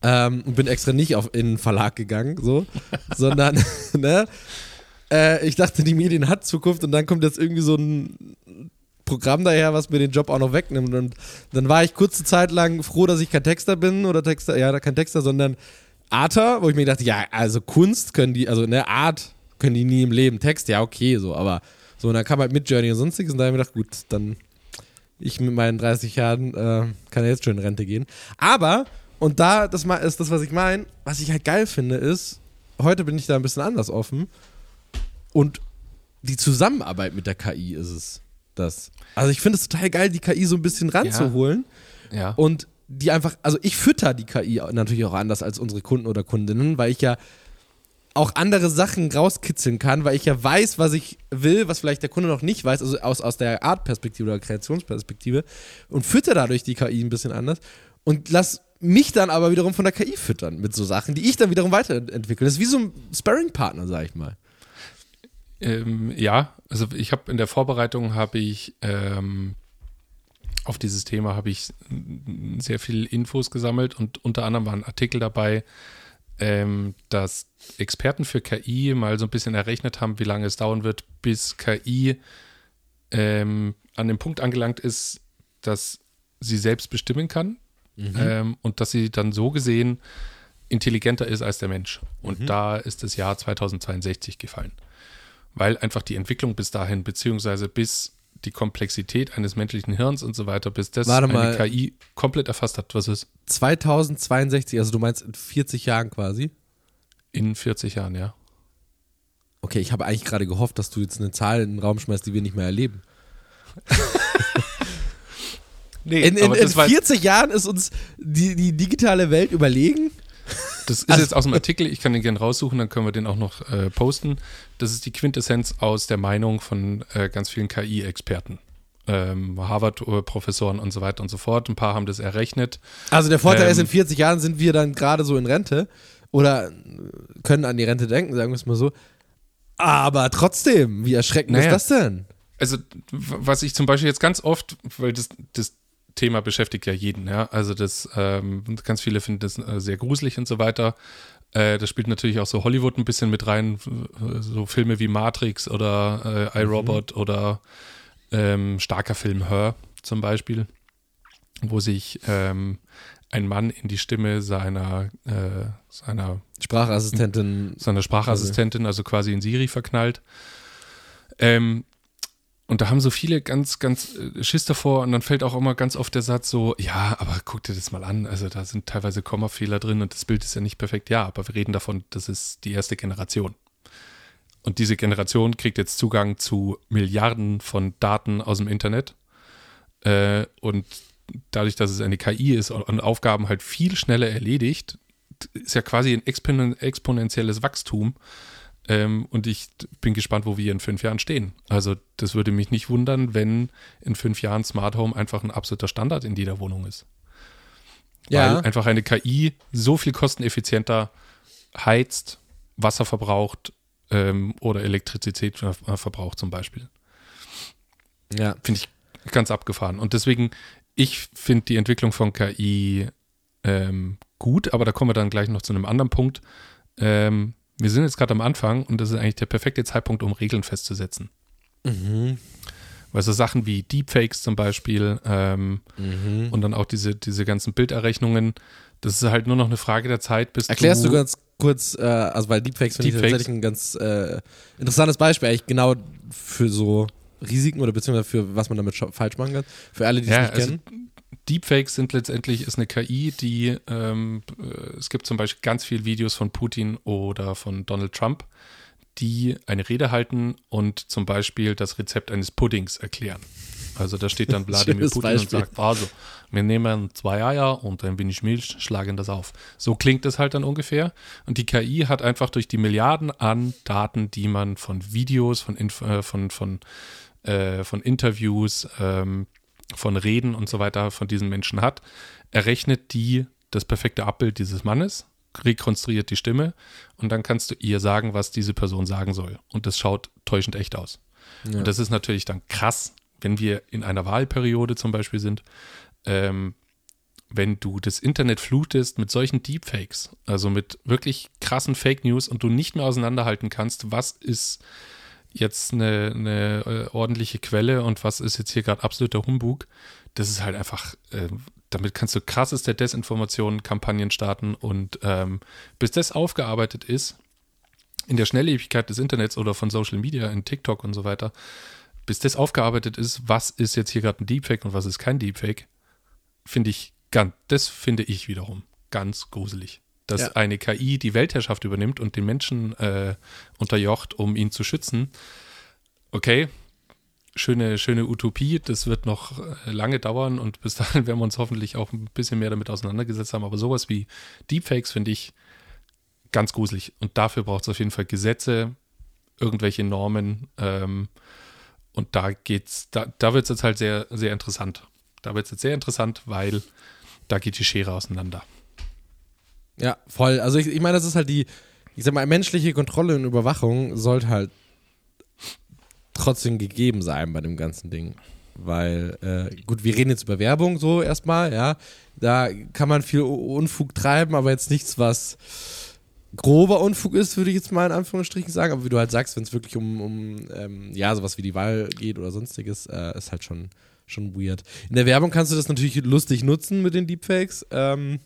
Speaker 2: Ähm, und bin extra nicht auf, in einen Verlag gegangen, so, sondern, ne, äh, ich dachte, die Medien hat Zukunft und dann kommt jetzt irgendwie so ein Programm daher, was mir den Job auch noch wegnimmt. Und dann war ich kurze Zeit lang froh, dass ich kein Texter bin oder Texter, ja, kein Texter, sondern Arter, wo ich mir dachte, ja, also Kunst können die, also ne, Art können die nie im Leben. Text, ja, okay, so, aber so, und dann kam halt mit Journey und sonstiges und da habe ich mir gedacht, gut, dann ich mit meinen 30 Jahren äh, kann ja jetzt schon in Rente gehen. Aber, und da, das ist das, was ich meine, was ich halt geil finde, ist, heute bin ich da ein bisschen anders offen und die Zusammenarbeit mit der KI ist es. Das. Also ich finde es total geil, die KI so ein bisschen ranzuholen
Speaker 3: Ja.
Speaker 2: und die einfach, also ich fütter die KI natürlich auch anders als unsere Kunden oder Kundinnen, weil ich ja auch andere Sachen rauskitzeln kann, weil ich ja weiß, was ich will, was vielleicht der Kunde noch nicht weiß, also aus, aus der Artperspektive oder Kreationsperspektive und fütter dadurch die KI ein bisschen anders und lass mich dann aber wiederum von der KI füttern mit so Sachen, die ich dann wiederum weiterentwickle. Das ist wie so ein Sparring-Partner, sag ich mal.
Speaker 3: Ähm, ja, also ich habe in der Vorbereitung habe ich ähm, auf dieses Thema habe ich sehr viel Infos gesammelt und unter anderem war ein Artikel dabei, ähm, dass Experten für KI mal so ein bisschen errechnet haben, wie lange es dauern wird, bis KI ähm, an dem Punkt angelangt ist, dass sie selbst bestimmen kann ähm, und dass sie dann so gesehen intelligenter ist als der Mensch. Und da ist das Jahr 2062 gefallen. Weil einfach die Entwicklung bis dahin, beziehungsweise bis die Komplexität eines menschlichen Hirns und so weiter, bis das
Speaker 2: Warte
Speaker 3: eine
Speaker 2: mal.
Speaker 3: KI komplett erfasst hat, was ist
Speaker 2: 2062, also du meinst in 40 Jahren quasi?
Speaker 3: in 40 Jahren, ja.
Speaker 2: Okay, ich habe eigentlich gerade gehofft, dass du jetzt eine Zahl in den Raum schmeißt, die wir nicht mehr erleben.
Speaker 3: Nee,
Speaker 2: In, in, in
Speaker 3: das, war,
Speaker 2: 40 Jahren ist uns die, die digitale Welt überlegen?
Speaker 3: Das ist
Speaker 2: also-
Speaker 3: jetzt aus dem Artikel, ich kann den gerne raussuchen, dann können wir den auch noch äh, posten. Das ist die Quintessenz aus der Meinung von äh, ganz vielen KI-Experten. Ähm, Harvard-Professoren und so weiter und so fort. Ein paar haben das errechnet.
Speaker 2: Also der Vorteil
Speaker 3: Ähm,
Speaker 2: ist, in 40 Jahren sind wir dann gerade so in Rente oder können an die Rente denken, sagen wir es mal so. Aber trotzdem, wie erschreckend
Speaker 3: Naja.
Speaker 2: ist das denn?
Speaker 3: also was ich zum Beispiel jetzt ganz oft, weil das, das Thema beschäftigt ja jeden, ja, also das, ähm, ganz viele finden das äh, sehr gruselig und so weiter. Äh, das spielt natürlich auch so Hollywood ein bisschen mit rein, so Filme wie Matrix oder äh, iRobot oder ähm, starker Film Her zum Beispiel, wo sich ähm, ein Mann in die Stimme seiner, äh, seiner,
Speaker 2: Sprachassistentin.
Speaker 3: seiner Sprachassistentin, also quasi in Siri verknallt. Ähm, und da haben so viele ganz, ganz äh, Schiss davor und dann fällt auch immer ganz oft der Satz so, ja, aber guck dir das mal an, also da sind teilweise Kommafehler drin und das Bild ist ja nicht perfekt. Ja, aber wir reden davon, das ist die erste Generation. Und diese Generation kriegt jetzt Zugang zu Milliarden von Daten aus dem Internet. Äh, und dadurch, dass es eine KI ist und Aufgaben halt viel schneller erledigt, ist ja quasi ein expon exponentielles Wachstum. Ähm, und ich bin gespannt, wo wir in fünf Jahren stehen. Also, das würde mich nicht wundern, wenn in fünf Jahren Smart Home einfach ein absoluter Standard in jeder Wohnung ist.
Speaker 2: Ja.
Speaker 3: Weil einfach eine KI so viel kosteneffizienter heizt, Wasser verbraucht ähm, oder Elektrizität ver- verbraucht zum Beispiel.
Speaker 2: Ja.
Speaker 3: Finde ich ganz abgefahren. Und deswegen, ich finde die Entwicklung von KI ähm, gut, aber da kommen wir dann gleich noch zu einem anderen Punkt. Ähm, wir sind jetzt gerade am Anfang und das ist eigentlich der perfekte Zeitpunkt, um Regeln festzusetzen.
Speaker 2: Mhm.
Speaker 3: Weil so Sachen wie Deepfakes zum Beispiel ähm,
Speaker 2: Mhm.
Speaker 3: und dann auch diese, diese ganzen Bilderrechnungen, das ist halt nur noch eine Frage der Zeit, bis
Speaker 2: Erklärst du
Speaker 3: du
Speaker 2: ganz kurz, äh, also weil Deepfakes finde ich tatsächlich ein ganz äh, interessantes Beispiel, eigentlich genau für so Risiken oder beziehungsweise für was man damit falsch machen kann. Für alle, die es
Speaker 3: Ja,
Speaker 2: nicht
Speaker 3: also
Speaker 2: kennen.
Speaker 3: Deepfakes sind letztendlich ist eine KI, die ähm, äh, es gibt zum Beispiel ganz viele Videos von Putin oder von Donald Trump, die eine Rede halten und zum Beispiel das Rezept eines Puddings erklären. Also da steht dann Wladimir Putin und
Speaker 2: Beispiel.
Speaker 3: sagt, also, wir nehmen zwei Eier und ein wenig Milch, schlagen das auf. So klingt es halt dann ungefähr. Und die KI hat einfach durch die Milliarden an Daten, die man von Videos, von, Inf äh, von, von, äh, von Interviews, ähm, von Reden und so weiter von diesen Menschen hat, errechnet die das perfekte Abbild dieses Mannes, rekonstruiert die Stimme und dann kannst du ihr sagen, was diese Person sagen soll. Und das schaut täuschend echt aus.
Speaker 2: Ja.
Speaker 3: Und das ist natürlich dann krass, wenn wir in einer Wahlperiode zum Beispiel sind, ähm, wenn du das Internet flutest mit solchen Deepfakes, also mit wirklich krassen Fake News und du nicht mehr auseinanderhalten kannst, was ist jetzt eine, eine äh, ordentliche Quelle und was ist jetzt hier gerade absoluter Humbug, das ist halt einfach, äh, damit kannst du krasseste Desinformation-Kampagnen starten und ähm, bis das aufgearbeitet ist, in der Schnelllebigkeit des Internets oder von Social Media, in TikTok und so weiter, bis das aufgearbeitet ist, was ist jetzt hier gerade ein Deepfake und was ist kein Deepfake, finde ich ganz, das finde ich wiederum ganz gruselig. Dass
Speaker 2: Ja.
Speaker 3: eine KI die Weltherrschaft übernimmt und den Menschen äh, unterjocht, um ihn zu schützen. Okay, schöne, schöne Utopie, das wird noch äh, lange dauern und bis dahin werden wir uns hoffentlich auch ein bisschen mehr damit auseinandergesetzt haben. Aber sowas wie Deepfakes finde ich ganz gruselig. Und dafür braucht es auf jeden Fall Gesetze, irgendwelche Normen. Ähm, und da geht's, da, da wird es jetzt halt sehr, sehr interessant. Da wird es jetzt sehr interessant, weil da geht die Schere auseinander.
Speaker 2: Ja, voll. Also ich, ich meine, das ist halt die, ich sag mal, menschliche Kontrolle und Überwachung sollte halt trotzdem gegeben sein bei dem ganzen Ding. Weil, äh, gut, wir reden jetzt über Werbung so erstmal, ja. Da kann man viel Unfug treiben, aber jetzt nichts, was grober Unfug ist, würde ich jetzt mal in Anführungsstrichen sagen. Aber wie du halt sagst, wenn es wirklich um, um ähm, ja, sowas wie die Wahl geht oder sonstiges, äh, ist halt schon, schon weird. In der Werbung kannst du das natürlich lustig nutzen mit den Deepfakes. Ähm,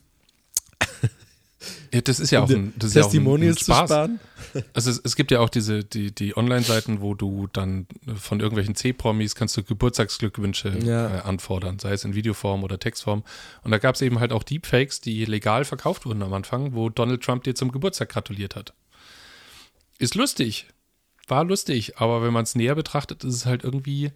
Speaker 3: Ja, das ist ja
Speaker 2: um
Speaker 3: auch ein, das ist ja auch ein,
Speaker 2: Testimonials zu
Speaker 3: Spaß.
Speaker 2: sparen.
Speaker 3: Also es, es gibt ja auch diese, die, die Online-Seiten, wo du dann von irgendwelchen C-Promis kannst du Geburtstagsglückwünsche
Speaker 2: Ja.
Speaker 3: äh, anfordern, sei es in Videoform oder Textform. Und da gab es eben halt auch Deepfakes, die legal verkauft wurden am Anfang, wo Donald Trump dir zum Geburtstag gratuliert hat. Ist lustig. War lustig, aber wenn man es näher betrachtet, ist es halt irgendwie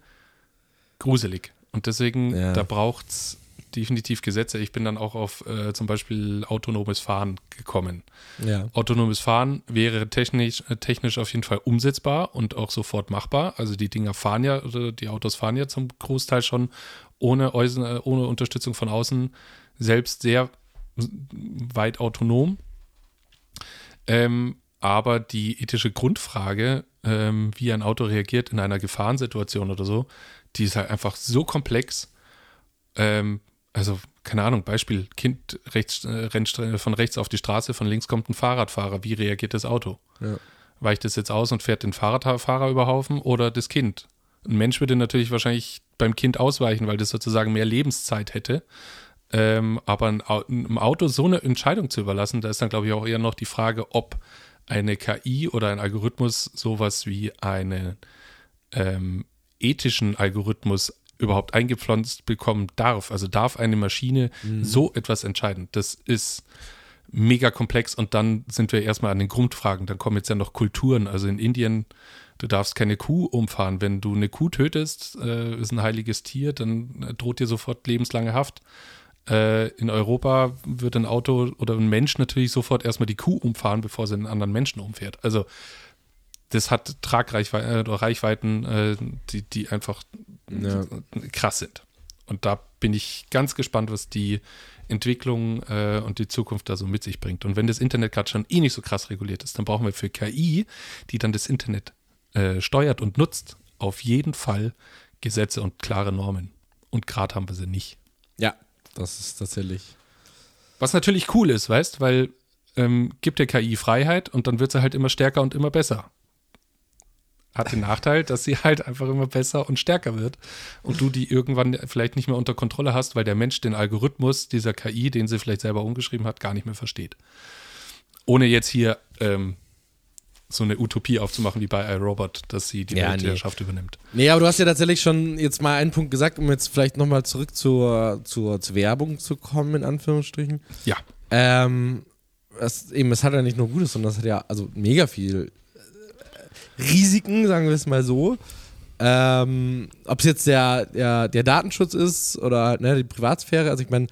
Speaker 3: gruselig. Und deswegen,
Speaker 2: Ja.
Speaker 3: da braucht es definitiv Gesetze. Ich bin dann auch auf äh, zum Beispiel autonomes Fahren gekommen.
Speaker 2: Ja.
Speaker 3: Autonomes Fahren wäre technisch, äh, technisch auf jeden Fall umsetzbar und auch sofort machbar. Also die Dinger fahren ja, oder die Autos fahren ja zum Großteil schon ohne, äh, ohne Unterstützung von außen selbst sehr weit autonom. Ähm, aber die ethische Grundfrage, ähm, wie ein Auto reagiert in einer Gefahrensituation oder so, die ist halt einfach so komplex. Ähm, also, keine Ahnung, Beispiel, Kind rechts, äh, rennt von rechts auf die Straße, von links kommt ein Fahrradfahrer. Wie reagiert das Auto?
Speaker 2: Ja.
Speaker 3: Weicht es jetzt aus und fährt den Fahrradfahrer über Haufen oder das Kind? Ein Mensch würde natürlich wahrscheinlich beim Kind ausweichen, weil das sozusagen mehr Lebenszeit hätte. Ähm, aber ein, einem Auto so eine Entscheidung zu überlassen, da ist dann, glaube ich, auch eher noch die Frage, ob eine KI oder ein Algorithmus sowas wie einen ähm, ethischen Algorithmus überhaupt eingepflanzt bekommen darf. Also darf eine Maschine so etwas entscheiden? Das ist mega komplex und dann sind wir erstmal an den Grundfragen. Dann kommen jetzt ja noch Kulturen. Also in Indien, du darfst keine Kuh umfahren. Wenn du eine Kuh tötest, äh, ist ein heiliges Tier, dann äh, droht dir sofort lebenslange Haft. Äh, in Europa wird ein Auto oder ein Mensch natürlich sofort erstmal die Kuh umfahren, bevor sie einen anderen Menschen umfährt. Also das hat Tragreichweiten äh, Reichweiten, äh, die, die einfach
Speaker 2: Ja.
Speaker 3: krass sind. Und da bin ich ganz gespannt, was die Entwicklung äh, und die Zukunft da so mit sich bringt. Und wenn das Internet gerade schon eh nicht so krass reguliert ist, dann brauchen wir für KI, die dann das Internet äh, steuert und nutzt, auf jeden Fall Gesetze und klare Normen. Und gerade haben wir sie nicht.
Speaker 2: Ja, das ist tatsächlich.
Speaker 3: Was natürlich cool ist, weißt, weil ähm, gibt der KI Freiheit und dann wird sie halt immer stärker und immer besser. Hat den Nachteil, dass sie halt einfach immer besser und stärker wird und du die irgendwann vielleicht nicht mehr unter Kontrolle hast, weil der Mensch den Algorithmus dieser KI, den sie vielleicht selber umgeschrieben hat, gar nicht mehr versteht. Ohne jetzt hier ähm, so eine Utopie aufzumachen wie bei iRobot, dass sie die
Speaker 2: Ja,
Speaker 3: Weltherrschaft übernimmt.
Speaker 2: Nee, aber du hast ja tatsächlich schon jetzt mal einen Punkt gesagt, um jetzt vielleicht nochmal zurück zur, zur, zur Werbung zu kommen, in Anführungsstrichen.
Speaker 3: Ja,
Speaker 2: Ähm, es, eben, es hat ja nicht nur Gutes, sondern es hat ja also mega viel Risiken, sagen wir es mal so. Ähm, Ob es jetzt der, der, der Datenschutz ist oder ne, die Privatsphäre, also ich meine,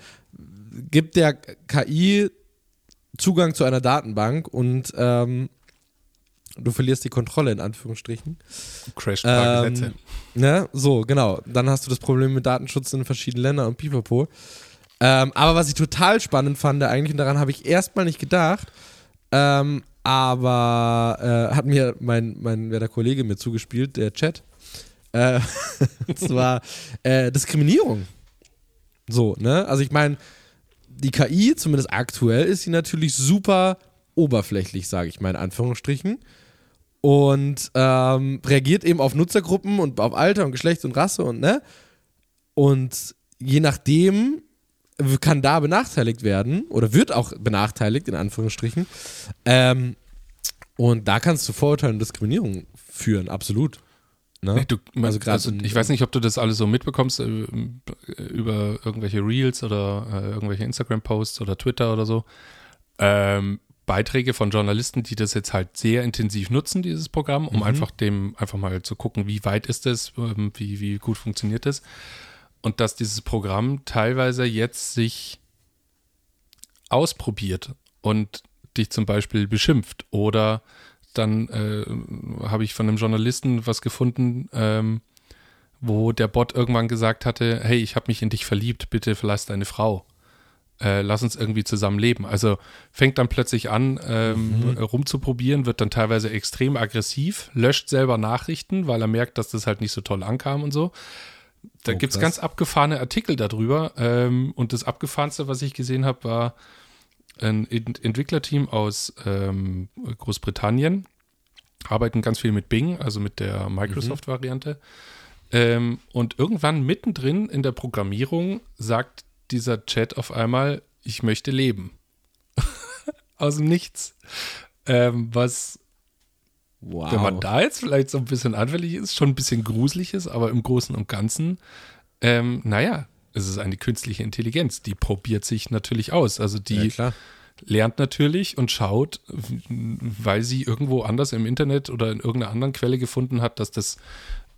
Speaker 2: gibt der KI Zugang zu einer Datenbank und ähm, du verlierst die Kontrolle in Anführungsstrichen.
Speaker 3: paar
Speaker 2: Ähm. Ne? So, genau. Dann hast du das Problem mit Datenschutz in verschiedenen Ländern und pipapo. Ähm, aber was ich total spannend fand eigentlich, und daran habe ich erstmal nicht gedacht, ähm, aber äh, hat mir mein, mein wer der Kollege mir zugespielt, der Chat, äh, und zwar äh, Diskriminierung. So, ne? Also ich meine, die KI, zumindest aktuell, ist sie natürlich super oberflächlich, sage ich mal in Anführungsstrichen und ähm, reagiert eben auf Nutzergruppen und auf Alter und Geschlecht und Rasse und ne und je nachdem kann da benachteiligt werden oder wird auch benachteiligt in Anführungsstrichen ähm, und da kannst du Vorurteile und Diskriminierung führen absolut ne?
Speaker 3: Du,
Speaker 2: Also
Speaker 3: also also ich weiß nicht, ob du das alles so mitbekommst äh, über irgendwelche Reels oder äh, irgendwelche Instagram-Posts oder Twitter oder so. Ähm, Beiträge von Journalisten, die das jetzt halt sehr intensiv nutzen, dieses Programm, um einfach dem einfach mal zu gucken, wie weit ist es, ähm, wie, wie gut funktioniert es. Und dass dieses Programm teilweise jetzt sich ausprobiert und dich zum Beispiel beschimpft oder dann äh, habe ich von einem Journalisten was gefunden, ähm, wo der Bot irgendwann gesagt hatte, hey, ich habe mich in dich verliebt, bitte verlass deine Frau. Äh, lass uns irgendwie zusammen leben. Also fängt dann plötzlich an, ähm, rumzuprobieren, wird dann teilweise extrem aggressiv, löscht selber Nachrichten, weil er merkt, dass das halt nicht so toll ankam und so. Da
Speaker 2: Oh,
Speaker 3: gibt's
Speaker 2: krass.
Speaker 3: ganz abgefahrene Artikel darüber. Ähm, und das abgefahrenste, was ich gesehen habe, war ein Ent Entwicklerteam aus ähm, Großbritannien. Arbeiten ganz viel mit Bing, also mit der Microsoft-Variante. Ähm, und irgendwann mittendrin in der Programmierung sagt dieser Chat auf einmal, ich möchte leben. Aus dem Nichts. Ähm, was,
Speaker 2: wow.
Speaker 3: wenn man da jetzt vielleicht so ein bisschen anfällig ist, schon ein bisschen gruselig ist, aber im Großen und Ganzen, ähm, naja, es ist eine künstliche Intelligenz, die probiert sich natürlich aus. Also die
Speaker 2: ja,
Speaker 3: lernt natürlich und schaut, weil sie irgendwo anders im Internet oder in irgendeiner anderen Quelle gefunden hat, dass das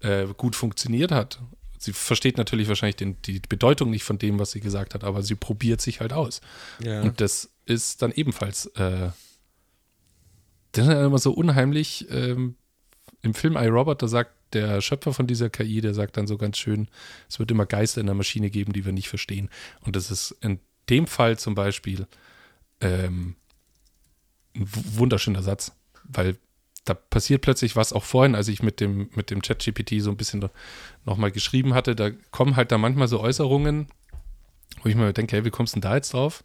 Speaker 3: äh, gut funktioniert hat. Sie versteht natürlich wahrscheinlich den, die Bedeutung nicht von dem, was sie gesagt hat, aber sie probiert sich halt aus.
Speaker 2: Ja.
Speaker 3: Und das ist dann ebenfalls, äh, das ist immer so unheimlich. Ähm, Im Film iRobot, da sagt der Schöpfer von dieser KI, der sagt dann so ganz schön, es wird immer Geister in der Maschine geben, die wir nicht verstehen. Und das ist in dem Fall zum Beispiel ähm, ein wunderschöner Satz, weil da passiert plötzlich was auch vorhin, als ich mit dem, mit dem ChatGPT so ein bisschen nochmal geschrieben hatte, da kommen halt da manchmal so Äußerungen, wo ich mir denke, hey, wie kommst du denn da jetzt drauf?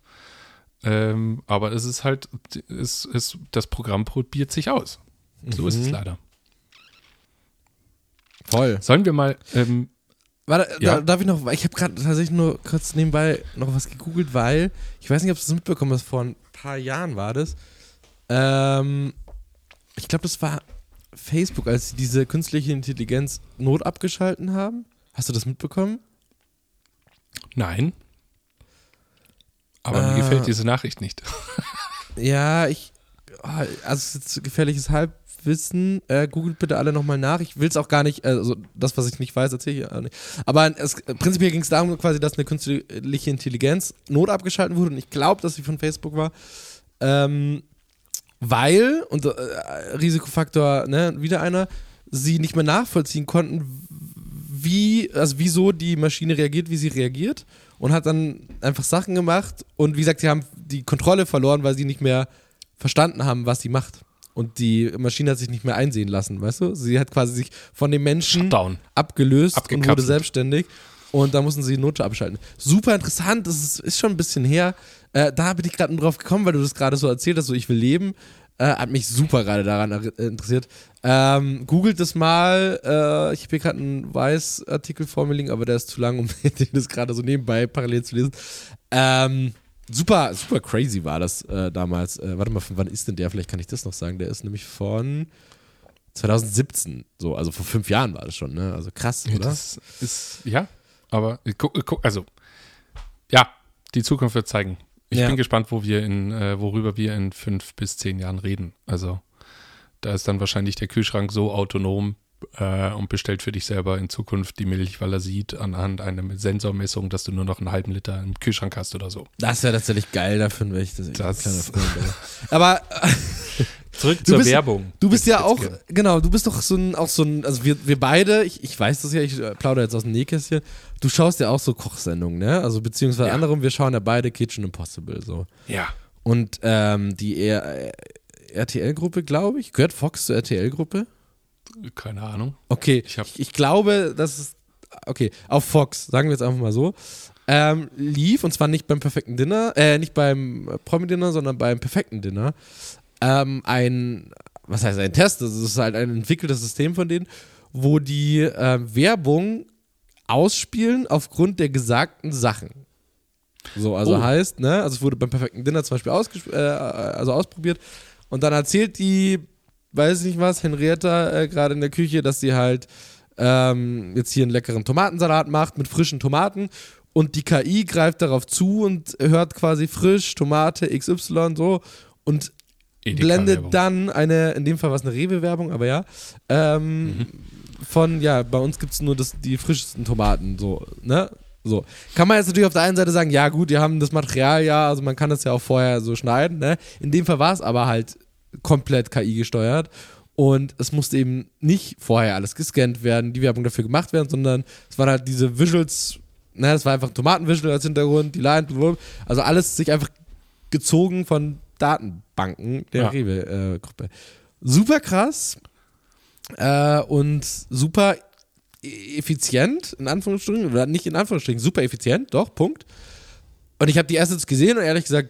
Speaker 3: Ähm, aber es ist halt, es, es, das Programm probiert sich aus. So ist es
Speaker 2: Mhm.
Speaker 3: leider.
Speaker 2: Voll.
Speaker 3: Sollen wir mal ähm,
Speaker 2: Warte,
Speaker 3: Ja.
Speaker 2: da, darf ich noch, ich habe gerade tatsächlich nur kurz nebenbei noch was gegoogelt, weil ich weiß nicht, ob du das mitbekommen hast, vor ein paar Jahren war das. Ähm, ich glaube, das war Facebook, als sie diese künstliche Intelligenz Not abgeschalten haben. Hast du das mitbekommen?
Speaker 3: Nein. Aber
Speaker 2: Äh.
Speaker 3: mir gefällt diese Nachricht nicht.
Speaker 2: Ja, ich. ah, Also, es ist jetzt gefährliches Halbwissen. Äh, googelt bitte alle nochmal nach. Ich will es auch gar nicht, also das, was ich nicht weiß, erzähle ich auch nicht. Aber es, prinzipiell ging es darum, quasi, dass eine künstliche Intelligenz not abgeschalten wurde und ich glaube, dass sie von Facebook war. Ähm, weil, und äh, Risikofaktor, ne, wieder einer, sie nicht mehr nachvollziehen konnten, wie, also wieso die Maschine reagiert, wie sie reagiert und hat dann einfach Sachen gemacht und wie gesagt, sie haben die Kontrolle verloren, weil sie nicht mehr verstanden haben, was sie macht. Und die Maschine hat sich nicht mehr einsehen lassen, weißt du? Sie hat quasi sich von dem Menschen
Speaker 3: Shutdown.
Speaker 2: abgelöst und wurde selbstständig. Und da mussten sie die Note abschalten. Super interessant, das ist, ist schon ein bisschen her. Äh, da bin ich gerade nur drauf gekommen, weil du das gerade so erzählt hast, so ich will leben. Äh, hat mich super gerade daran äh, interessiert. Ähm, googelt das mal. Äh, ich habe hier gerade einen Weiß-Artikel vor mir liegen, aber der ist zu lang, um das gerade so nebenbei parallel zu lesen. Ähm, super, super crazy war das äh, damals. Äh, warte mal, von wann ist denn der? Vielleicht kann ich das noch sagen. Der ist nämlich von 2017. So, also vor fünf Jahren war das schon, ne? Also krass, oder?
Speaker 3: Das ist, ja, aber guck, also, ja, die Zukunft wird zeigen. Ich
Speaker 2: Ja.
Speaker 3: bin gespannt, wo wir in, äh, worüber wir in fünf bis zehn Jahren reden. Also, da ist dann wahrscheinlich der Kühlschrank so autonom äh, und bestellt für dich selber in Zukunft die Milch, weil er sieht anhand einer Sensormessung, dass du nur noch einen halben Liter im Kühlschrank hast oder so.
Speaker 2: Das wäre tatsächlich geil dafür, wenn ich das,
Speaker 3: Das-
Speaker 2: aber. aber
Speaker 3: Zurück
Speaker 2: Du
Speaker 3: zur
Speaker 2: bist-
Speaker 3: Werbung.
Speaker 2: du bist ja auch,
Speaker 3: gerne.
Speaker 2: genau, du bist doch so ein, auch so ein, also wir, wir beide, ich, ich weiß das ja, ich äh, plaudere jetzt aus dem Nähkästchen, du schaust ja auch so Kochsendungen, ne? Also beziehungsweise
Speaker 3: Ja.
Speaker 2: anderem, wir schauen ja beide Kitchen Impossible so.
Speaker 3: Ja.
Speaker 2: Und ähm, die RTL-Gruppe, glaube ich, gehört Fox zur RTL-Gruppe?
Speaker 3: Keine Ahnung.
Speaker 2: Okay,
Speaker 3: Ich
Speaker 2: ich, ich glaube, dass es, okay, auf Fox, sagen wir jetzt einfach mal so, ähm, lief, und zwar nicht beim perfekten Dinner, äh, nicht beim Promi-Dinner, sondern beim perfekten Dinner, ähm, ein, was heißt ein Test, das ist halt ein entwickeltes System von denen, wo die äh, Werbung ausspielen aufgrund der gesagten Sachen. So, also
Speaker 3: Oh.
Speaker 2: heißt, ne, also es wurde beim perfekten Dinner zum Beispiel äh, also ausprobiert und dann erzählt die, weiß ich nicht was, Henrietta äh, gerade in der Küche, dass sie halt ähm, jetzt hier einen leckeren Tomatensalat macht mit frischen Tomaten und die KI greift darauf zu und hört quasi frisch Tomate XY so und blendet dann eine, in dem Fall war es eine Rewe-Werbung, aber ja, ähm, von, ja, bei uns gibt es nur das, die frischesten Tomaten, so, ne? So. Kann man jetzt natürlich auf der einen Seite sagen, ja gut, die haben das Material, ja, also man kann das ja auch vorher so schneiden, ne? In dem Fall war es aber halt komplett KI gesteuert und es musste eben nicht vorher alles gescannt werden, die Werbung dafür gemacht werden, sondern es waren halt diese Visuals, ne, das war einfach ein Tomatenvisual als Hintergrund, die Line, also alles sich einfach gezogen von Datenbanken der
Speaker 3: Ja.
Speaker 2: Rewe-Gruppe. super krass äh, und super e- effizient, in Anführungsstrichen, oder nicht in Anführungsstrichen, super effizient, doch, Punkt. Und ich habe die Assets gesehen und ehrlich gesagt,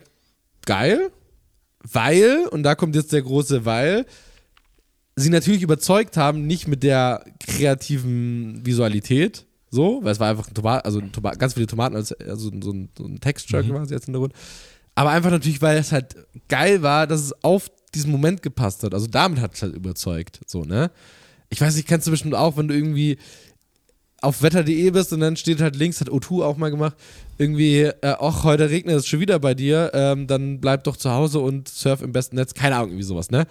Speaker 2: geil, weil, und da kommt jetzt der große Weil, sie natürlich überzeugt haben, nicht mit der kreativen Visualität, so, weil es war einfach ein Tomat, also ein Toma ganz viele Tomaten, als, also so ein, so ein Texture quasi jetzt in der Grund. Aber einfach natürlich, weil es halt geil war, dass es auf diesen Moment gepasst hat. Also damit hat es halt überzeugt, so, ne? Ich weiß nicht, kennst du bestimmt auch, wenn du irgendwie auf wetter.de bist und dann steht halt links, hat O2 auch mal gemacht, irgendwie, äh, ach, heute regnet es schon wieder bei dir, ähm, dann bleib doch zu Hause und surf im besten Netz, keine Ahnung, irgendwie sowas, ne?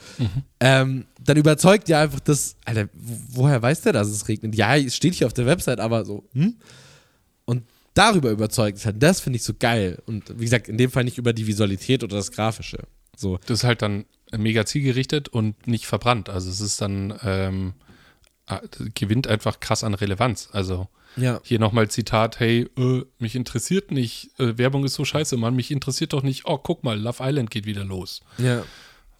Speaker 2: Ähm, dann überzeugt ja einfach das, Alter, wo- woher weiß der, dass es regnet? Ja, es steht hier auf der Website, aber so, hm? Und darüber überzeugt es halt, das finde ich so geil. Und wie gesagt, in dem Fall nicht über die Visualität oder das Grafische. So.
Speaker 3: Das ist halt dann mega zielgerichtet und nicht verbrannt. Also es ist dann, ähm, ah, gewinnt einfach krass an Relevanz. Also
Speaker 2: Ja.
Speaker 3: hier nochmal Zitat, hey, äh, mich interessiert nicht, äh, Werbung ist so scheiße, Mann, mich interessiert doch nicht, oh, guck mal, Love Island geht wieder los.
Speaker 2: Ja.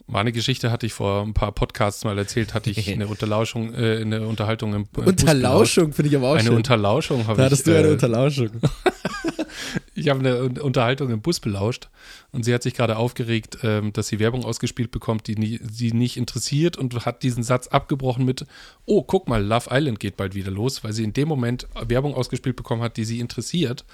Speaker 3: War eine Geschichte, hatte ich vor ein paar Podcasts mal erzählt, hatte ich eine Unterlauschung, äh, eine Unterhaltung im äh,
Speaker 2: Unterlauschung finde ich aber auch
Speaker 3: Eine
Speaker 2: schön.
Speaker 3: Unterlauschung habe
Speaker 2: Da
Speaker 3: ich.
Speaker 2: hattest du eine
Speaker 3: äh,
Speaker 2: Unterlauschung.
Speaker 3: ich habe eine Unterhaltung im Bus belauscht und sie hat sich gerade aufgeregt, ähm, dass sie Werbung ausgespielt bekommt, die nie, sie nicht interessiert und hat diesen Satz abgebrochen mit, oh, guck mal, Love Island geht bald wieder los, weil sie in dem Moment Werbung ausgespielt bekommen hat, die sie interessiert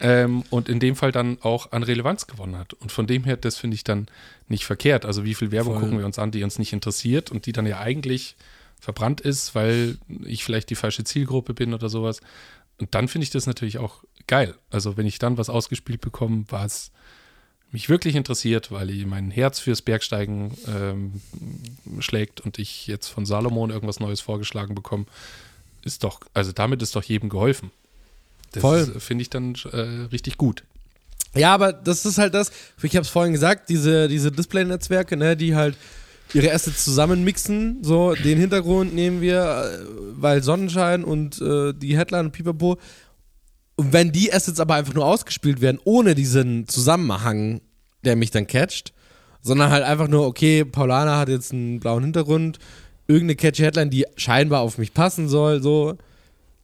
Speaker 3: ähm, und in dem Fall dann auch an Relevanz gewonnen hat. Und von dem her, das finde ich dann nicht verkehrt. Also wie viel Werbung Voll. gucken wir uns an, die uns nicht interessiert und die dann ja eigentlich verbrannt ist, weil ich vielleicht die falsche Zielgruppe bin oder sowas. Und dann finde ich das natürlich auch geil. Also wenn ich dann was ausgespielt bekomme, was mich wirklich interessiert, weil mein Herz fürs Bergsteigen ähm, schlägt und ich jetzt von Salomon irgendwas Neues vorgeschlagen bekomme, ist doch, also damit ist doch jedem geholfen. Das finde ich dann äh, richtig gut.
Speaker 2: Ja, aber das ist halt das, ich habe es vorhin gesagt, diese, diese Display-Netzwerke, ne, die halt ihre Assets zusammenmixen. So, den Hintergrund nehmen wir, äh, weil Sonnenschein und äh, die Headline und Pipapo. Und wenn die Assets aber einfach nur ausgespielt werden, ohne diesen Zusammenhang, der mich dann catcht, sondern halt einfach nur, okay, Paulana hat jetzt einen blauen Hintergrund, irgendeine catchy Headline, die scheinbar auf mich passen soll, so,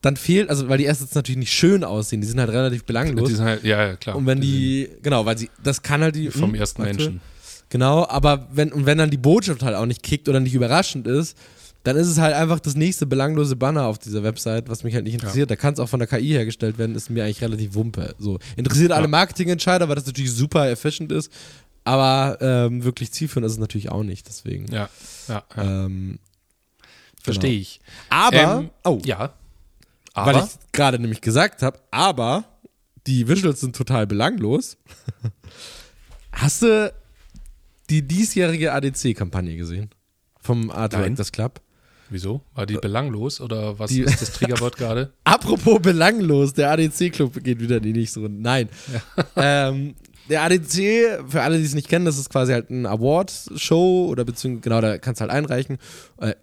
Speaker 2: dann fehlt, also weil die Assets natürlich nicht schön aussehen, die sind halt relativ belanglos. Die sind halt,
Speaker 3: ja, ja, klar.
Speaker 2: Und wenn die, genau, weil sie, das kann halt die.
Speaker 3: Vom hm, ersten Menschen.
Speaker 2: Genau, aber wenn, und wenn dann die Botschaft halt auch nicht kickt oder nicht überraschend ist, dann ist es halt einfach das nächste belanglose Banner auf dieser Website, was mich halt nicht interessiert. Ja. Da kann es auch von der KI hergestellt werden, ist mir eigentlich relativ wumpe. So, interessiert ja. alle Marketingentscheider, weil das natürlich super efficient ist, aber ähm, wirklich zielführend ist es natürlich auch nicht, deswegen.
Speaker 3: Ja, ja. ja. Ähm, Verstehe genau. ich.
Speaker 2: Aber, ähm,
Speaker 3: oh. Ja.
Speaker 2: Aber? Weil ich gerade nämlich gesagt habe, aber die Visuals sind total belanglos. Hast du die diesjährige ADC-Kampagne gesehen? Vom Art Directors Club?
Speaker 3: Wieso? War die belanglos oder was die, ist das Triggerwort gerade?
Speaker 2: Apropos belanglos, der ADC-Club geht wieder in die nächste Runde. Nein. Ja. Ähm, der ADC, für alle, die es nicht kennen, das ist quasi halt ein Award-Show oder beziehungsweise, genau, da kannst du halt einreichen. Äh,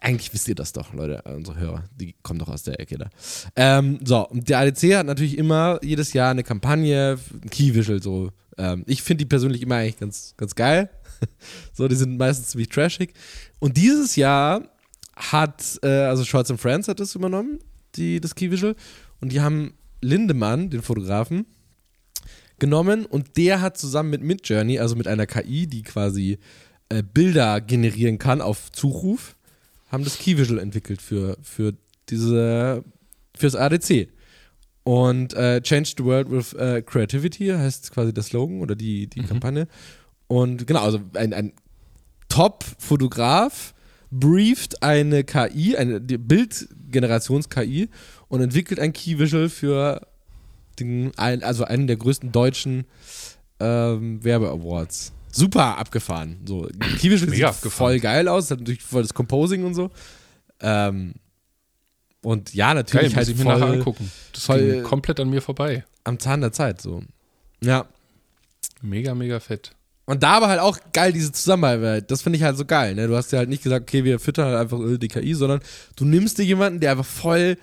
Speaker 2: eigentlich wisst ihr das doch, Leute, unsere Hörer, die kommen doch aus der Ecke da. Ähm, so, und der ADC hat natürlich immer jedes Jahr eine Kampagne, ein Key Visual so. Ähm, ich finde die persönlich immer eigentlich ganz, ganz geil. so, die sind meistens ziemlich trashig. Und dieses Jahr hat, äh, also Scholz and Friends hat das übernommen, die, das Key Visual. Und die haben Lindemann, den Fotografen, genommen und der hat zusammen mit Midjourney, also mit einer KI, die quasi äh, Bilder generieren kann auf Zuruf, haben das Key Visual entwickelt für, für diese, fürs ADC. Und äh, Change the World with uh, Creativity heißt quasi der Slogan oder die, die mhm. Kampagne. Und genau, also ein, ein Top-Fotograf brieft eine KI, eine Bildgenerations-KI und entwickelt ein Key Visual für den, also einen der größten deutschen ähm, Werbe-Awards super abgefahren. So, Kiwisch sieht abgefahren. voll geil aus, hat natürlich voll das Composing und so. Ähm, und ja, natürlich
Speaker 3: geil, halt ich mir nachher angucken. Das voll komplett an mir vorbei.
Speaker 2: Am Zahn der Zeit, so. Ja.
Speaker 3: Mega, mega fett.
Speaker 2: Und da aber halt auch geil, diese Zusammenarbeit. Das finde ich halt so geil. Ne? Du hast ja halt nicht gesagt, okay, wir füttern halt einfach die KI, sondern du nimmst dir jemanden, der einfach voll,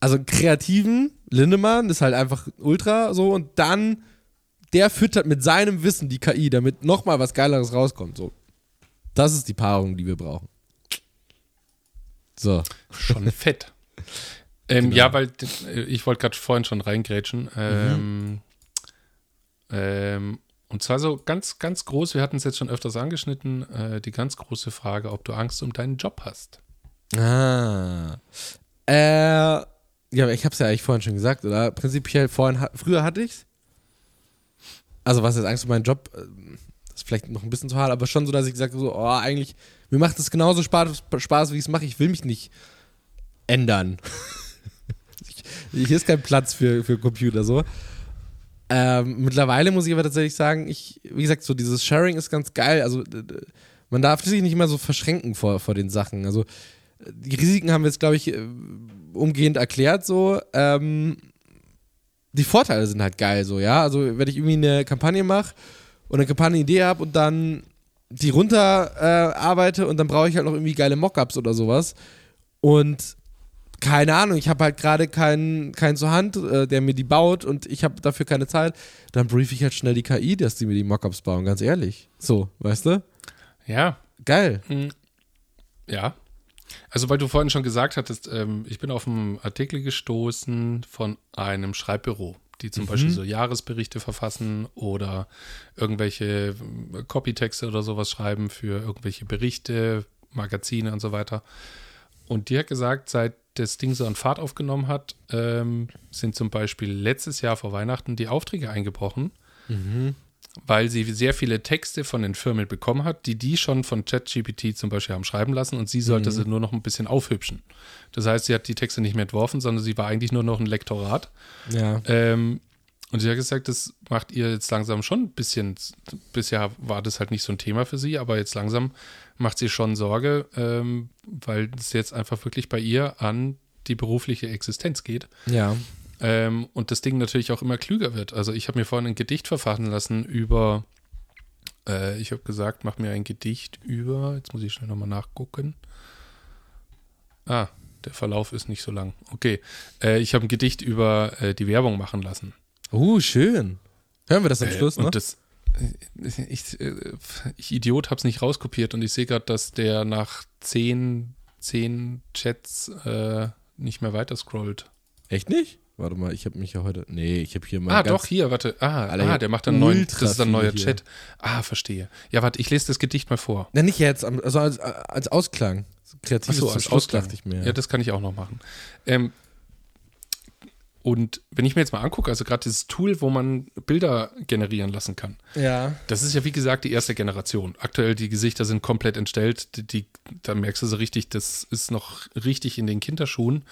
Speaker 2: also kreativen, Lindemann, ist halt einfach ultra so und dann der füttert mit seinem Wissen die KI, damit nochmal was Geileres rauskommt. So. Das ist die Paarung, die wir brauchen. So.
Speaker 3: Schon fett. ähm, genau. Ja, weil äh, ich wollte gerade vorhin schon reingrätschen. Ähm, mhm. ähm, und zwar so ganz, ganz groß, wir hatten es jetzt schon öfters angeschnitten, äh, die ganz große Frage, ob du Angst um deinen Job hast.
Speaker 2: Ah. Äh, ja, ich habe es ja eigentlich vorhin schon gesagt, oder? Prinzipiell vorhin, früher hatte ich es also was jetzt Angst um meinen Job, äh, ist vielleicht noch ein bisschen zu hart, aber schon so, dass ich gesagt habe, so, oh, eigentlich, mir macht es genauso Spaß, Spaß wie ich es mache, ich will mich nicht ändern. hier ist kein Platz für, für Computer, so. Ähm, mittlerweile muss ich aber tatsächlich sagen, ich, wie gesagt, so dieses Sharing ist ganz geil. Also man darf sich nicht immer so verschränken vor, vor den Sachen. Also die Risiken haben wir jetzt, glaube ich, äh, umgehend erklärt so. Ähm, die Vorteile sind halt geil so, ja. Also wenn ich irgendwie eine Kampagne mache und eine Kampagnenidee habe und dann die runter äh, arbeite und dann brauche ich halt noch irgendwie geile Mockups oder sowas. Und keine Ahnung, ich habe halt gerade keinen kein zur Hand, äh, der mir die baut und ich habe dafür keine Zeit, dann brief ich halt schnell die KI, dass die mir die Mockups bauen, ganz ehrlich. So, weißt du?
Speaker 3: Ja.
Speaker 2: Geil.
Speaker 3: Hm. Ja, also, weil du vorhin schon gesagt hattest, ähm, ich bin auf einen Artikel gestoßen von einem Schreibbüro, die zum
Speaker 2: Mhm.
Speaker 3: Beispiel so Jahresberichte verfassen oder irgendwelche äh, Copytexte oder sowas schreiben für irgendwelche Berichte, Magazine und so weiter. Und die hat gesagt, seit das Ding so an Fahrt aufgenommen hat, ähm, sind zum Beispiel letztes Jahr vor Weihnachten die Aufträge eingebrochen, weil sie sehr viele Texte von den Firmen bekommen hat, die die schon von ChatGPT zum Beispiel haben schreiben lassen und sie sollte sie nur noch ein bisschen aufhübschen. Das heißt, sie hat die Texte nicht mehr entworfen, sondern sie war eigentlich nur noch ein Lektorat.
Speaker 2: Ja.
Speaker 3: Ähm, und sie hat gesagt, das macht ihr jetzt langsam schon ein bisschen, bisher war das halt nicht so ein Thema für sie, aber jetzt langsam macht sie schon Sorge, ähm, weil es jetzt einfach wirklich bei ihr an die berufliche Existenz geht.
Speaker 2: Ja.
Speaker 3: Ähm, und das Ding natürlich auch immer klüger wird. Also ich habe mir vorhin ein Gedicht verfassen lassen über, äh, ich habe gesagt, mach mir ein Gedicht über, jetzt muss ich schnell nochmal nachgucken. Ah, der Verlauf ist nicht so lang. Okay, äh, ich habe ein Gedicht über äh, die Werbung machen lassen.
Speaker 2: Uh, schön. Hören wir das am
Speaker 3: Äh,
Speaker 2: Schluss, ne?
Speaker 3: Das, äh, ich, äh, ich Idiot, habe es nicht rauskopiert und ich sehe gerade, dass der nach zehn, zehn Chats äh, nicht mehr weiter scrollt.
Speaker 2: Echt nicht? Warte mal, ich habe mich ja heute. Nee, ich habe hier mal.
Speaker 3: Ah, doch, hier, warte. Ah, ah der macht dann neuen. Das ist ein neuer
Speaker 2: hier.
Speaker 3: Chat. Ah, verstehe. Ja, warte, ich lese das Gedicht mal vor.
Speaker 2: Na, nicht jetzt, also als, als Ausklang. Kreatives
Speaker 3: Achso,
Speaker 2: zum
Speaker 3: als Ausklang.
Speaker 2: dachte ich mir.
Speaker 3: Ja, das kann ich auch noch machen. Ähm, und wenn ich mir jetzt mal angucke, also gerade dieses Tool, wo man Bilder generieren lassen kann,
Speaker 2: ja.
Speaker 3: das ist ja wie gesagt die erste Generation. Aktuell die Gesichter sind komplett entstellt. Die, die, da merkst du so richtig, das ist noch richtig in den Kinderschuhen.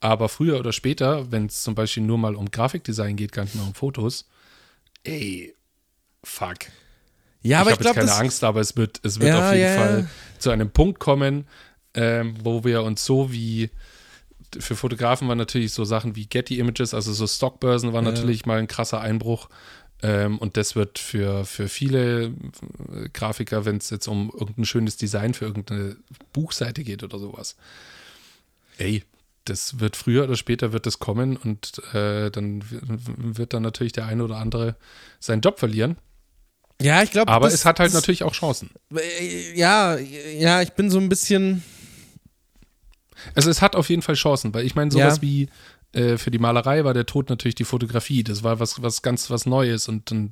Speaker 3: Aber früher oder später, wenn es zum Beispiel nur mal um Grafikdesign geht, gar nicht mehr um Fotos, ey, fuck.
Speaker 2: Ja, aber
Speaker 3: ich
Speaker 2: ich,
Speaker 3: habe jetzt keine. Angst, aber es wird, es wird
Speaker 2: Ja,
Speaker 3: auf jeden
Speaker 2: ja,
Speaker 3: Fall
Speaker 2: ja.
Speaker 3: zu einem Punkt kommen, ähm, wo wir uns so wie für Fotografen waren natürlich so Sachen wie Getty Images, also so Stockbörsen waren
Speaker 2: Ja.
Speaker 3: natürlich mal ein krasser Einbruch. Ähm, und das wird für, für viele äh, Grafiker, wenn es jetzt um irgendein schönes Design für irgendeine Buchseite geht oder sowas. Ey, das wird früher oder später wird das kommen und äh, dann wird dann natürlich der eine oder andere seinen Job verlieren.
Speaker 2: Ja, ich glaube.
Speaker 3: Aber
Speaker 2: das,
Speaker 3: es hat halt
Speaker 2: das,
Speaker 3: natürlich auch Chancen.
Speaker 2: äh, Ja, ja, ich bin so ein bisschen.
Speaker 3: Also es hat auf jeden Fall Chancen, weil ich meine, sowas
Speaker 2: Ja.
Speaker 3: wie äh, für die Malerei war der Tod natürlich die Fotografie. Das war was, was ganz was Neues und dann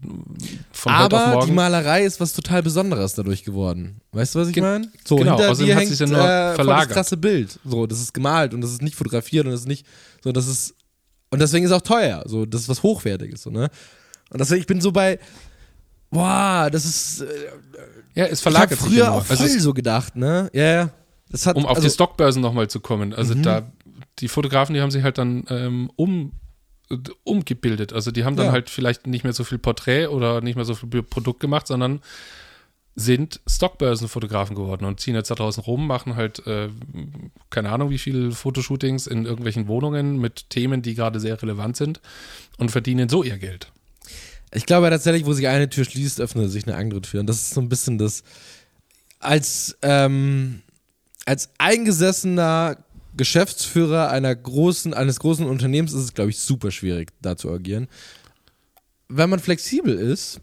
Speaker 3: von heute auf
Speaker 2: aber die
Speaker 3: morgen.
Speaker 2: Malerei ist was total Besonderes dadurch geworden. Weißt du, was ich
Speaker 3: Gen-
Speaker 2: meine? So,
Speaker 3: genau,
Speaker 2: hinter
Speaker 3: außerdem
Speaker 2: dir
Speaker 3: hat
Speaker 2: hängt
Speaker 3: sich's ja nur
Speaker 2: äh, voll das
Speaker 3: verlagert.
Speaker 2: krasse Bild. So, das ist gemalt und das ist nicht fotografiert und das ist nicht so, das ist und deswegen ist es auch teuer. So, das ist was hochwertiges, so, ne? Und deswegen ich bin so bei Boah, das ist. Äh,
Speaker 3: ja, es
Speaker 2: ich
Speaker 3: verlagert sich
Speaker 2: früher
Speaker 3: ja nur.
Speaker 2: auch voll
Speaker 3: also
Speaker 2: so gedacht, ne? Ja, ja. Hat,
Speaker 3: um auf
Speaker 2: also,
Speaker 3: die Stockbörsen nochmal zu kommen. Also
Speaker 2: Mhm.
Speaker 3: da, die Fotografen, die haben sich halt dann ähm, um umgebildet. Also die haben dann
Speaker 2: Ja.
Speaker 3: halt vielleicht nicht mehr so viel Porträt oder nicht mehr so viel Produkt gemacht, sondern sind Stockbörsenfotografen geworden und ziehen jetzt da draußen rum, machen halt äh, keine Ahnung wie viele Fotoshootings in irgendwelchen Wohnungen mit Themen, die gerade sehr relevant sind und verdienen so ihr Geld.
Speaker 2: Ich glaube tatsächlich, wo sich eine Tür schließt, öffnet sich eine andere Tür. Und das ist so ein bisschen das. Als, ähm, als eingesessener Geschäftsführer einer großen, eines großen Unternehmens ist es, glaube ich, super schwierig, da zu agieren. Wenn man flexibel ist,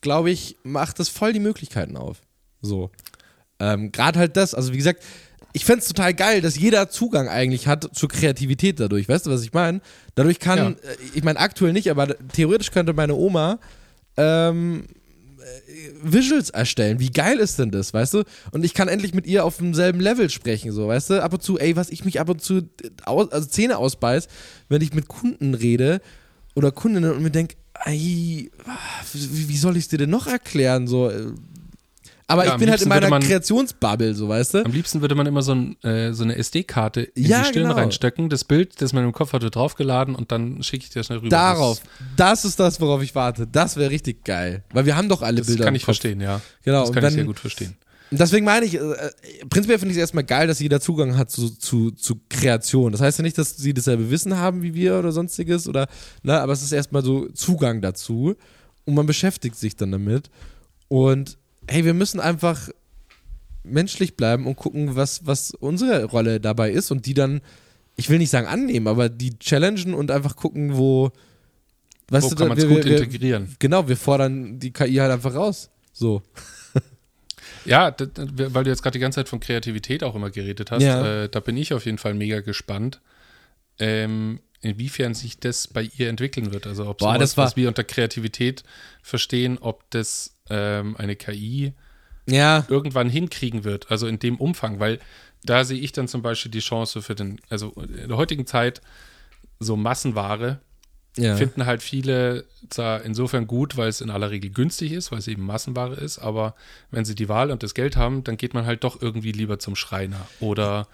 Speaker 2: glaube ich, macht das voll die Möglichkeiten auf. So. Ähm, Gerade halt das, also wie gesagt, ich fände es total geil, dass jeder Zugang eigentlich hat zur Kreativität dadurch. Weißt du, was ich meine? Dadurch kann,
Speaker 3: Ja.
Speaker 2: äh, ich meine aktuell nicht, aber theoretisch könnte meine Oma ähm, äh, Visuals erstellen. Wie geil ist denn das, weißt du? Und ich kann endlich mit ihr auf demselben Level sprechen, so, weißt du? Ab und zu, ey, was ich mich ab und zu äh, aus, also Zähne ausbeiß, wenn ich mit Kunden rede oder Kundinnen und mir denke, ey, wie, wie soll ich es dir denn noch erklären? So, äh, aber
Speaker 3: Ja,
Speaker 2: ich bin halt in meiner
Speaker 3: man-
Speaker 2: Kreationsbubble, so, weißt du?
Speaker 3: Am liebsten würde man immer so, ein, äh, so eine SD-Karte in
Speaker 2: Ja,
Speaker 3: die Stirn
Speaker 2: genau.
Speaker 3: reinstecken, das Bild, das man im Kopf hatte, draufgeladen und dann schicke ich dir schnell rüber.
Speaker 2: Darauf. Das ist das, worauf ich warte. Das wäre richtig geil. Weil wir haben doch alle
Speaker 3: Das, das
Speaker 2: Bilder.
Speaker 3: kann
Speaker 2: im
Speaker 3: ich verstehen, ja.
Speaker 2: Genau.
Speaker 3: Das kann
Speaker 2: dann,
Speaker 3: ich sehr gut verstehen.
Speaker 2: Deswegen meine ich, äh, prinzipiell finde ich es erstmal geil, dass jeder Zugang hat zu, zu, zu Kreation. Das heißt ja nicht, dass sie dasselbe Wissen haben wie wir oder sonstiges, oder, ne, aber es ist erstmal so Zugang dazu und man beschäftigt sich dann damit. Und hey, wir müssen einfach menschlich bleiben und gucken, was, was unsere Rolle dabei ist und die dann, ich will nicht sagen annehmen, aber die challengen und einfach gucken, wo. Weißt
Speaker 3: Wo
Speaker 2: du,
Speaker 3: kann man es
Speaker 2: wir-
Speaker 3: gut
Speaker 2: wir-
Speaker 3: integrieren?
Speaker 2: Genau, wir fordern die KI halt einfach raus. So.
Speaker 3: Ja, weil du jetzt gerade die ganze Zeit von Kreativität auch immer geredet hast,
Speaker 2: Ja.
Speaker 3: äh, da bin ich auf jeden Fall mega gespannt. Ähm, inwiefern sich das bei ihr entwickeln wird. Also ob
Speaker 2: Boah,
Speaker 3: sowas,
Speaker 2: das
Speaker 3: was wir unter Kreativität verstehen, ob das ähm, eine KI
Speaker 2: Ja,
Speaker 3: irgendwann hinkriegen wird, also in dem Umfang, weil da sehe ich dann zum Beispiel die Chance für den, also in der heutigen Zeit so Massenware
Speaker 2: ja.
Speaker 3: finden halt viele zwar insofern gut, weil es in aller Regel günstig ist, weil es eben Massenware ist, aber wenn sie die Wahl und das Geld haben, dann geht man halt doch irgendwie lieber zum Schreiner oder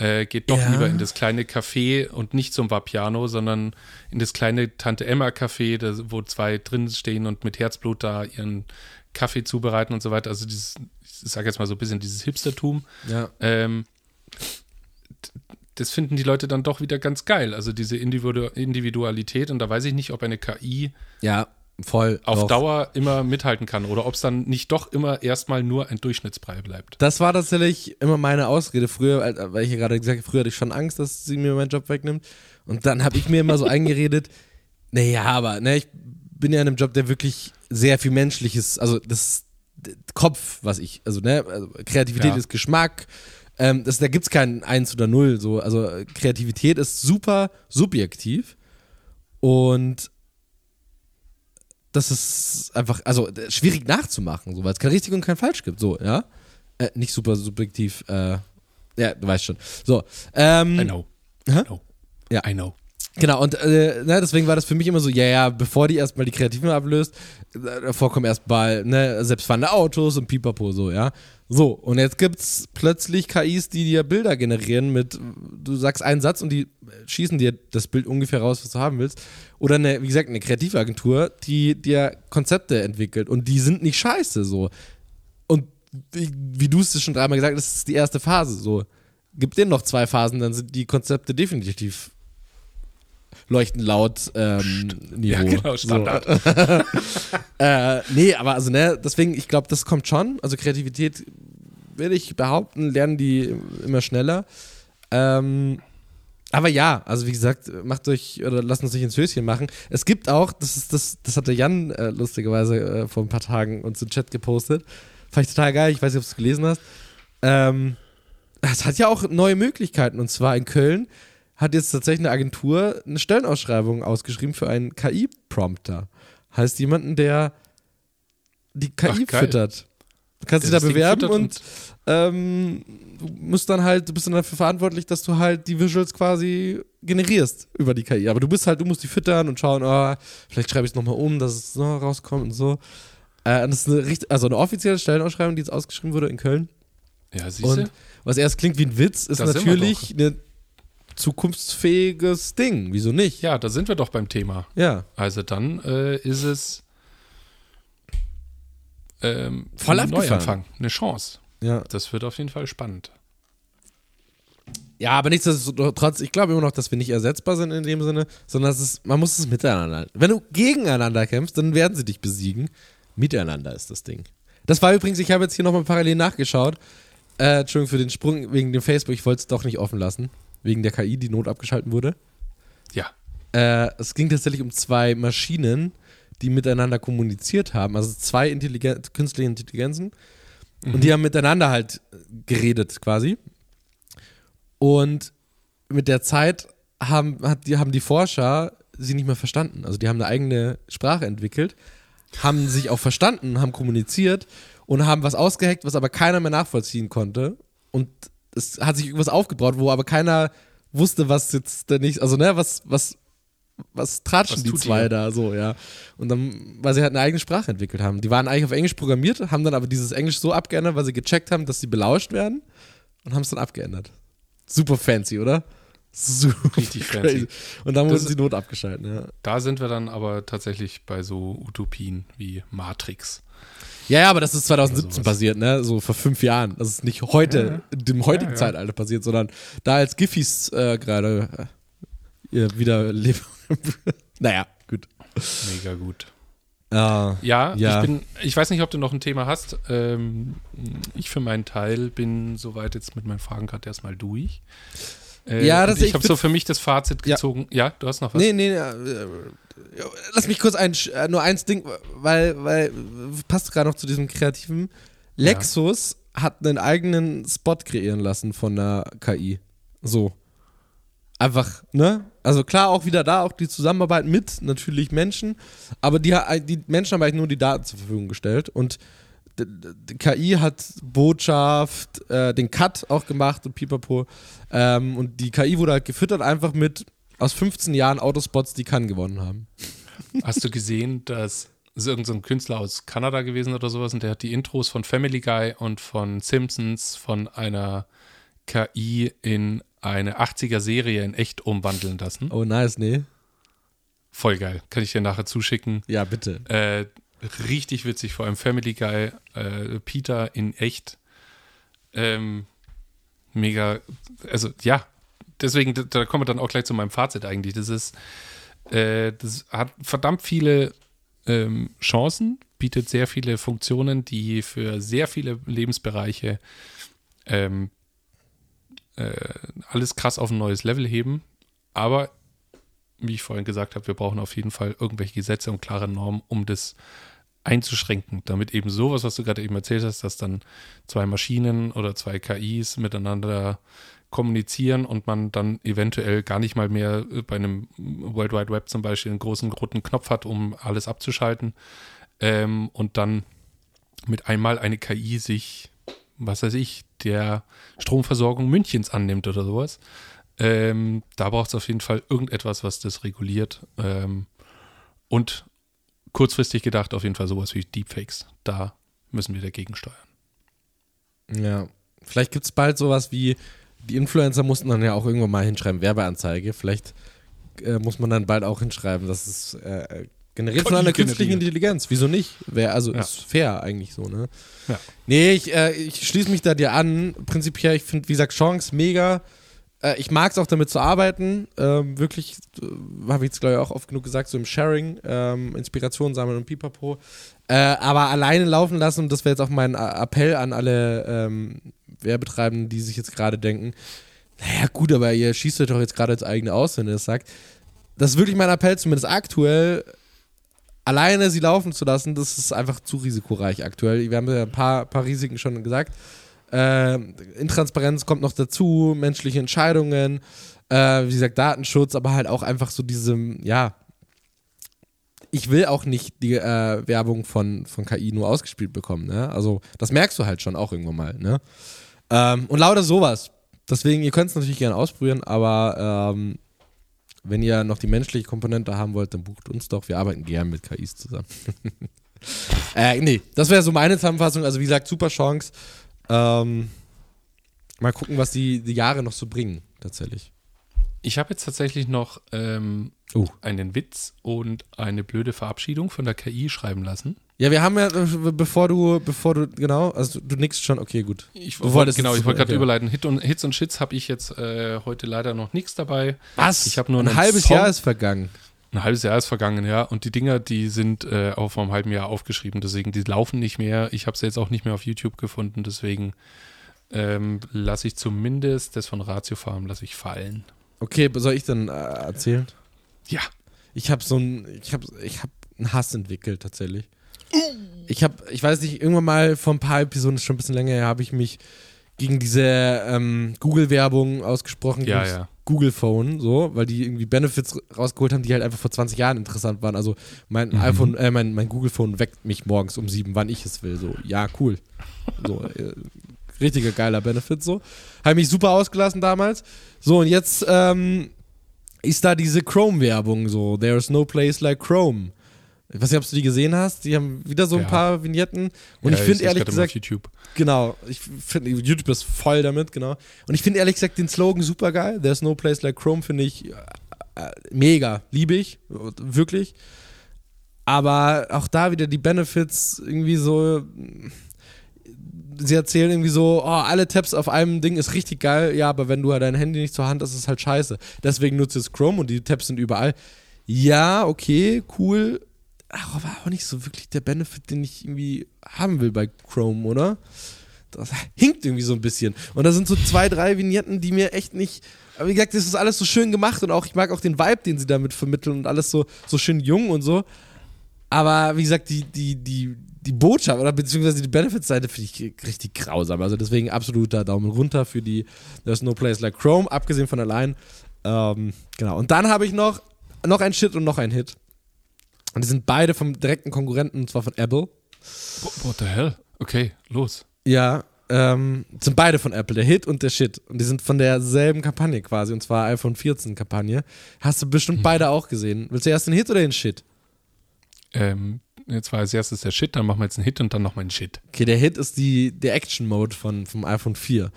Speaker 3: äh, geht doch
Speaker 2: Ja.
Speaker 3: lieber in das kleine Café und nicht zum Vapiano, sondern in das kleine Tante Emma Café, das, wo zwei drin stehen und mit Herzblut da ihren Kaffee zubereiten und so weiter. Also dieses, ich sage jetzt mal so ein bisschen dieses Hipstertum.
Speaker 2: ja.
Speaker 3: Ähm, das finden die Leute dann doch wieder ganz geil. Also diese Individu Individualität und da weiß ich nicht, ob eine KI
Speaker 2: Ja, voll.
Speaker 3: auf
Speaker 2: doch.
Speaker 3: Dauer immer mithalten kann oder ob es dann nicht doch immer erstmal nur ein Durchschnittsbrei bleibt.
Speaker 2: Das war tatsächlich immer meine Ausrede früher, äh, weil ich ja gerade gesagt habe, früher hatte ich schon Angst, dass sie mir meinen Job wegnimmt. Und dann habe ich mir immer so eingeredet, naja, aber ne, ich bin ja in einem Job, der wirklich sehr viel Menschliches, also das Kopf, was ich, also ne, also Kreativität
Speaker 3: Ja.
Speaker 2: ist Geschmack, ähm, das, da gibt es kein Eins oder Null, so, also Kreativität ist super subjektiv und das ist einfach, also äh, schwierig nachzumachen, so, weil es kein richtig und kein falsch gibt, so, ja. Äh, nicht super subjektiv, äh, ja, du weißt schon. So, ähm,
Speaker 3: I know.
Speaker 2: Hä?
Speaker 3: I know.
Speaker 2: Ja.
Speaker 3: I know.
Speaker 2: Genau, und äh, ne, deswegen war das für mich immer so, ja, ja, bevor die erstmal die Kreativen ablöst, äh, davor kommen erstmal ne, selbstfahrende Autos und pipapo so, ja. So, und jetzt gibt's plötzlich KIs, die dir Bilder generieren mit, du sagst einen Satz und die schießen dir das Bild ungefähr raus, was du haben willst. Oder eine, wie gesagt, eine Kreativagentur, die dir Konzepte entwickelt und die sind nicht scheiße, so. Und wie, wie du es schon dreimal gesagt hast, das ist die erste Phase, so. Gib denen noch zwei Phasen, dann sind die Konzepte definitiv leuchten laut ähm, Niveau.
Speaker 3: Ja, genau, Standard.
Speaker 2: So. äh, nee, aber also, ne, deswegen, ich glaube, das kommt schon. Also Kreativität, würde ich behaupten, lernen die immer schneller. Ähm, aber ja, also wie gesagt, macht euch oder lasst uns nicht ins Höschen machen. Es gibt auch, das ist das, das hat der Jan äh, lustigerweise äh, vor ein paar Tagen uns im Chat gepostet. Fand ich total geil, ich weiß nicht, ob du es gelesen hast. Ähm, es hat ja auch neue Möglichkeiten und zwar in Köln hat jetzt tatsächlich eine Agentur eine Stellenausschreibung ausgeschrieben für einen KI-Prompter. Heißt jemanden, der die KI
Speaker 3: Ach,
Speaker 2: füttert. Du kannst dich da
Speaker 3: das
Speaker 2: bewerben
Speaker 3: füttert
Speaker 2: und ähm, du musst dann halt, du bist dann dafür verantwortlich, dass du halt die Visuals quasi generierst über die KI. Aber du bist halt, du musst die füttern und schauen, oh, vielleicht schreibe ich es nochmal um, dass es so rauskommt und so. Äh, und das ist eine, also eine offizielle Stellenausschreibung, die jetzt ausgeschrieben wurde in Köln.
Speaker 3: Ja, siehst du?
Speaker 2: Und was erst klingt wie ein Witz, ist
Speaker 3: Da sind wir
Speaker 2: natürlich ein zukunftsfähiges Ding. Wieso nicht?
Speaker 3: Ja, da sind wir doch beim Thema.
Speaker 2: Ja.
Speaker 3: Also dann äh, ist es ähm,
Speaker 2: Voll
Speaker 3: ein
Speaker 2: abgefahren.
Speaker 3: Neuanfang, eine Chance.
Speaker 2: Ja.
Speaker 3: Das wird auf jeden Fall spannend.
Speaker 2: Ja, aber nichtsdestotrotz, ich glaube immer noch, dass wir nicht ersetzbar sind in dem Sinne, sondern es ist, man muss es miteinander. Wenn du gegeneinander kämpfst, dann werden sie dich besiegen. Miteinander ist das Ding. Das war übrigens, ich habe jetzt hier nochmal parallel nachgeschaut. Äh, Entschuldigung für den Sprung wegen dem Facebook, ich wollte es doch nicht offen lassen. Wegen der KI, die not abgeschalten wurde.
Speaker 3: Ja.
Speaker 2: Äh, es ging tatsächlich um zwei Maschinen, die miteinander kommuniziert haben. Also zwei Intelligen künstliche Intelligenzen. Und die haben miteinander halt geredet quasi. Und mit der Zeit haben, hat, die, haben die Forscher sie nicht mehr verstanden. Also die haben eine eigene Sprache entwickelt, haben sich auch verstanden, haben kommuniziert und haben was ausgeheckt, was aber keiner mehr nachvollziehen konnte. Und es hat sich irgendwas aufgebaut, wo aber keiner wusste, was jetzt der nächste, also ne, was, was, was tratschen
Speaker 3: Was
Speaker 2: die zwei
Speaker 3: ihr?
Speaker 2: da so, ja. Und dann, weil sie halt eine eigene Sprache entwickelt haben. Die waren eigentlich auf Englisch programmiert, haben dann aber dieses Englisch so abgeändert, weil sie gecheckt haben, dass sie belauscht werden und haben es dann abgeändert. Super fancy, oder? Super
Speaker 3: Richtig fancy.
Speaker 2: Und dann wurden sie not abgeschalten, ja.
Speaker 3: Da sind wir dann aber tatsächlich bei so Utopien wie Matrix.
Speaker 2: Ja, ja, aber das ist 2017
Speaker 3: Oder sowas.
Speaker 2: passiert, ne? So vor fünf Jahren. Das ist nicht heute, in dem heutigen
Speaker 3: Ja, ja.
Speaker 2: Zeitalter passiert, sondern da als Giffys äh, gerade äh, wieder leben. naja, gut.
Speaker 3: Mega gut.
Speaker 2: Ah,
Speaker 3: Ja,
Speaker 2: Ja.
Speaker 3: Ich, bin, ich weiß nicht, ob du noch ein Thema hast. Ähm, ich für meinen Teil bin soweit jetzt mit meinen Fragen gerade erstmal durch. Äh,
Speaker 2: Ja, das-
Speaker 3: ich
Speaker 2: ich
Speaker 3: habe so für mich das Fazit
Speaker 2: Ja.
Speaker 3: gezogen. Ja, du hast noch was?
Speaker 2: nee, nee, äh, äh, lass mich kurz ein, äh, nur eins Ding, weil, weil passt gerade noch zu diesem kreativen. Lexus hat einen eigenen Spot kreieren lassen von der KI. So. einfach, ne? Also klar, auch wieder da, auch die Zusammenarbeit mit natürlich Menschen, aber die, die Menschen haben eigentlich nur die Daten zur Verfügung gestellt und die KI hat Botschaft, äh, den Cut auch gemacht und pipapo. Ähm, und die KI wurde halt gefüttert einfach mit aus 15 Jahren Autospots, die Cannes gewonnen haben.
Speaker 3: Hast du gesehen, dass es irgendein so Künstler aus Kanada gewesen oder sowas und der hat die Intros von Family Guy und von Simpsons von einer KI in eine 80er Serie in echt umwandeln lassen.
Speaker 2: Oh, nice, nee.
Speaker 3: Voll geil. Kann ich dir nachher zuschicken.
Speaker 2: Ja, bitte.
Speaker 3: Äh, richtig witzig, vor allem Family Guy, äh, Peter in echt. Ähm, mega, also ja, deswegen, da, kommen wir dann auch gleich zu meinem Fazit eigentlich. Das ist, äh, das hat verdammt viele ähm, Chancen, bietet sehr viele Funktionen, die für sehr viele Lebensbereiche ähm, äh, alles krass auf ein neues Level heben. Aber wie ich vorhin gesagt habe, wir brauchen auf jeden Fall irgendwelche Gesetze und klare Normen, um das einzuschränken, damit eben sowas, was du gerade eben erzählt hast, dass dann zwei Maschinen oder zwei KIs miteinander kommunizieren und man dann eventuell gar nicht mal mehr bei einem World Wide Web zum Beispiel einen großen roten Knopf hat, um alles abzuschalten ähm, und dann mit einmal eine KI sich, was weiß ich, der Stromversorgung Münchens annimmt oder sowas. Ähm, da braucht es auf jeden Fall irgendetwas, was das reguliert. Ähm, und kurzfristig gedacht auf jeden Fall sowas wie Deepfakes. Da müssen wir dagegen steuern.
Speaker 2: Ja, vielleicht gibt es bald sowas wie, die Influencer mussten dann ja auch irgendwann mal hinschreiben, Werbeanzeige. Vielleicht äh, muss man dann bald auch hinschreiben, dass es äh, generiert von einer künstlichen Intelligenz. Wieso nicht? Wär, also ja. ist fair eigentlich so, ne? Ja. Nee, ich, äh, ich schließe mich da dir an. Prinzipiell, ich finde, wie gesagt, Chance mega. Äh, ich mag es auch damit zu arbeiten. Ähm, wirklich, äh, habe ich jetzt glaube ich auch oft genug gesagt, so im Sharing, ähm, Inspiration sammeln und pipapo. Äh, aber alleine laufen lassen, und das wäre jetzt auch mein Appell an alle ähm, Werbetreibenden, die sich jetzt gerade denken, naja gut, aber ihr schießt euch doch jetzt gerade ins eigene aus, wenn ihr das sagt. Das ist wirklich mein Appell, zumindest aktuell, alleine sie laufen zu lassen, das ist einfach zu risikoreich aktuell. Wir haben ja ein paar, paar Risiken schon gesagt. Äh, Intransparenz kommt noch dazu, menschliche Entscheidungen, äh, wie gesagt, Datenschutz, aber halt auch einfach so diese, ja, ich will auch nicht die äh, Werbung von, von KI nur ausgespielt bekommen, ne? Also, das merkst du halt schon auch irgendwann mal, ne? Ähm, und lauter sowas. Deswegen, ihr könnt es natürlich gerne ausprobieren, aber ähm, wenn ihr noch die menschliche Komponente haben wollt, dann bucht uns doch. Wir arbeiten gern mit KIs zusammen. äh, nee, das wäre so meine Zusammenfassung. Also, wie gesagt, super Chance. Ähm, mal gucken, was die, die Jahre noch so bringen, tatsächlich.
Speaker 3: Ich habe jetzt tatsächlich noch ähm, uh. einen Witz und eine blöde Verabschiedung von der KI schreiben lassen.
Speaker 2: Ja, wir haben ja, äh, bevor du, bevor du, genau, also du nickst schon, okay, gut.
Speaker 3: Ich wollte, genau, ich wollte gerade okay. überleiten. Hit und, Hits und Shits habe ich jetzt äh, heute leider noch nichts dabei.
Speaker 2: Was?
Speaker 3: Ich habe nur
Speaker 2: ein halbes Song. Jahr ist vergangen.
Speaker 3: Ein halbes Jahr ist vergangen, ja. Und die Dinger, die sind äh, auch vor einem halben Jahr aufgeschrieben, deswegen, die laufen nicht mehr. Ich habe sie jetzt auch nicht mehr auf YouTube gefunden, deswegen ähm, lasse ich zumindest das von Ratio Farm lasse ich fallen.
Speaker 2: Okay, soll ich dann äh, erzählen?
Speaker 3: Ja.
Speaker 2: Ich habe so ein, ich habe, ich habe einen Hass entwickelt tatsächlich. Ich habe, ich weiß nicht, irgendwann mal vor ein paar Episoden, schon ein bisschen länger her, habe ich mich gegen diese ähm, Google-Werbung ausgesprochen.
Speaker 3: Ja, ja.
Speaker 2: Google Phone, so, weil die irgendwie Benefits rausgeholt haben, die halt einfach vor 20 Jahren interessant waren. Also mein mhm. iPhone, äh, mein, mein Google Phone weckt mich morgens um sieben, wann ich es will. So, ja, cool. So, äh, richtiger geiler Benefit, so. Habe mich super ausgelassen damals. So, und jetzt ähm, ist da diese Chrome-Werbung, so, there's no place like Chrome. Ich weiß nicht, ob du die gesehen hast. Die haben wieder so ein ja. paar Vignetten. Und ja, ich finde ehrlich gesagt.
Speaker 3: YouTube.
Speaker 2: Genau. Ich finde, YouTube ist voll damit, genau. Und ich finde ehrlich gesagt den Slogan super geil. There's no place like Chrome, finde ich äh, äh, mega. Liebe ich. Wirklich. Aber auch da wieder die Benefits irgendwie so. Sie erzählen irgendwie so, oh, alle Tabs auf einem Ding ist richtig geil. Ja, aber wenn du halt dein Handy nicht zur Hand hast, ist es halt scheiße. Deswegen nutzt es Chrome und die Tabs sind überall. Ja, okay, cool aber auch nicht so wirklich der Benefit, den ich irgendwie haben will bei Chrome, oder? Das hinkt irgendwie so ein bisschen. Und da sind so zwei, drei Vignetten, die mir echt nicht. Aber wie gesagt, das ist alles so schön gemacht und auch, ich mag auch den Vibe, den sie damit vermitteln und alles so, so schön jung und so. Aber wie gesagt, die, die, die, die Botschaft oder beziehungsweise die Benefits-Seite finde ich richtig grausam. Also deswegen absoluter Daumen runter für die There's No Place Like Chrome, abgesehen von allein. Ähm, genau. Und dann habe ich noch, noch ein Shit und noch ein Hit. Und die sind beide vom direkten Konkurrenten, und zwar von Apple.
Speaker 3: What the hell? Okay, los.
Speaker 2: Ja, ähm, sind beide von Apple, der Hit und der Shit. Und die sind von derselben Kampagne quasi, und zwar iPhone 14 Kampagne. Hast du bestimmt
Speaker 3: Mhm.
Speaker 2: beide auch gesehen. Willst du erst den Hit oder den Shit?
Speaker 3: Ähm, jetzt war als erstes der Shit, dann machen wir jetzt einen Hit und dann noch mal einen Shit.
Speaker 2: Okay, der Hit ist die, der Action-Mode von, vom iPhone 4.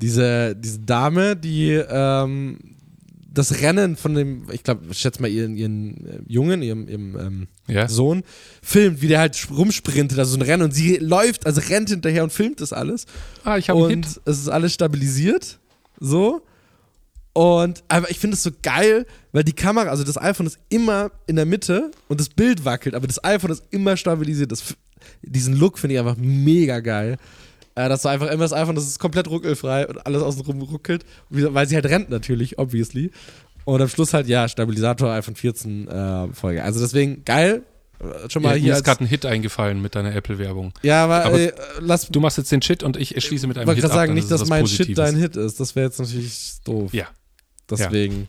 Speaker 2: Diese, diese Dame, die ähm, das Rennen von dem, ich glaube, ich schätze mal ihren, ihren äh, Jungen, ihrem, ihrem ähm,
Speaker 3: Ja?
Speaker 2: Sohn, filmt, wie der halt sp- rumsprintet, also so ein Rennen und sie läuft, also rennt hinterher und filmt das alles.
Speaker 3: Ah, ich habe einen
Speaker 2: und
Speaker 3: Hit.
Speaker 2: es ist alles stabilisiert. So. Und aber ich finde es so geil, weil die Kamera, also das iPhone ist immer in der Mitte und das Bild wackelt, aber das iPhone ist immer stabilisiert. Das, diesen Look finde ich einfach mega geil. Äh, dass du einfach immer das iPhone, das ist komplett ruckelfrei und alles außenrum ruckelt, weil sie halt rennt natürlich, obviously. Und am Schluss halt, ja, Stabilisator iPhone 14 äh, Folge. Also deswegen geil. Äh, Schon
Speaker 3: Ja,
Speaker 2: mal
Speaker 3: mir
Speaker 2: hier.
Speaker 3: ist
Speaker 2: Als,
Speaker 3: gerade ein Hit eingefallen mit deiner Apple-Werbung.
Speaker 2: ja, aber,
Speaker 3: aber
Speaker 2: äh, lass
Speaker 3: Du machst jetzt den Shit und ich schließe mit
Speaker 2: ich
Speaker 3: einem
Speaker 2: wollte
Speaker 3: Hit
Speaker 2: gerade
Speaker 3: ab.
Speaker 2: sagen,
Speaker 3: dann
Speaker 2: nicht,
Speaker 3: ist
Speaker 2: dass
Speaker 3: was
Speaker 2: mein Shit
Speaker 3: Positives.
Speaker 2: dein Hit ist. Das wäre jetzt natürlich doof.
Speaker 3: Ja,
Speaker 2: Deswegen.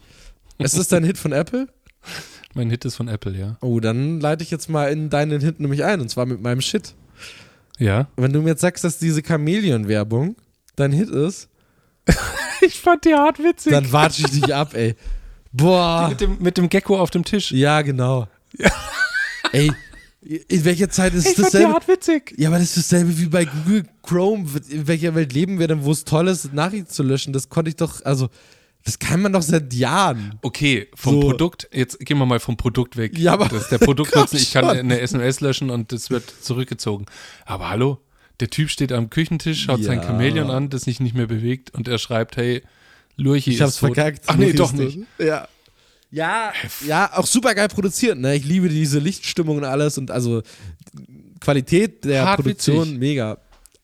Speaker 2: Es ist dein Hit von Apple?
Speaker 3: mein Hit ist von Apple, ja.
Speaker 2: Oh, dann leite ich jetzt mal in deinen Hit nämlich ein, und zwar mit meinem Shit.
Speaker 3: Ja.
Speaker 2: Wenn du mir jetzt sagst, dass diese Chameleon-Werbung dein Hit ist,
Speaker 3: Ich fand die hart witzig.
Speaker 2: dann watsche ich dich ab, ey. Boah.
Speaker 3: mit, dem, mit dem Gecko auf dem Tisch.
Speaker 2: Ja, genau. Ey, in welcher Zeit ist
Speaker 3: ich fand die
Speaker 2: dasselbe?
Speaker 3: hart witzig.
Speaker 2: Ja, aber das ist dasselbe wie bei Google Chrome. In welcher Welt leben wir denn, wo es toll ist, Nachrichten zu löschen? Das konnte ich doch, also, das kann man doch seit Jahren.
Speaker 3: Okay, vom
Speaker 2: So.
Speaker 3: Produkt, jetzt gehen wir mal vom Produkt weg.
Speaker 2: Ja, aber-
Speaker 3: das ist der Produktnutzen, ich kann eine SMS löschen und das wird zurückgezogen. Aber hallo, der Typ steht am Küchentisch, schaut sein
Speaker 2: Ja.
Speaker 3: Chamäleon an, das sich nicht mehr bewegt und er schreibt, hey, Lurchi
Speaker 2: Ich hab's
Speaker 3: ist tot.
Speaker 2: verkackt.
Speaker 3: Ach nee, doch nicht.
Speaker 2: Ja. Ja, ja, auch super geil produziert, ne? Ich liebe diese Lichtstimmung und alles und also Qualität der
Speaker 3: Hart
Speaker 2: Produktion
Speaker 3: witzig.
Speaker 2: mega.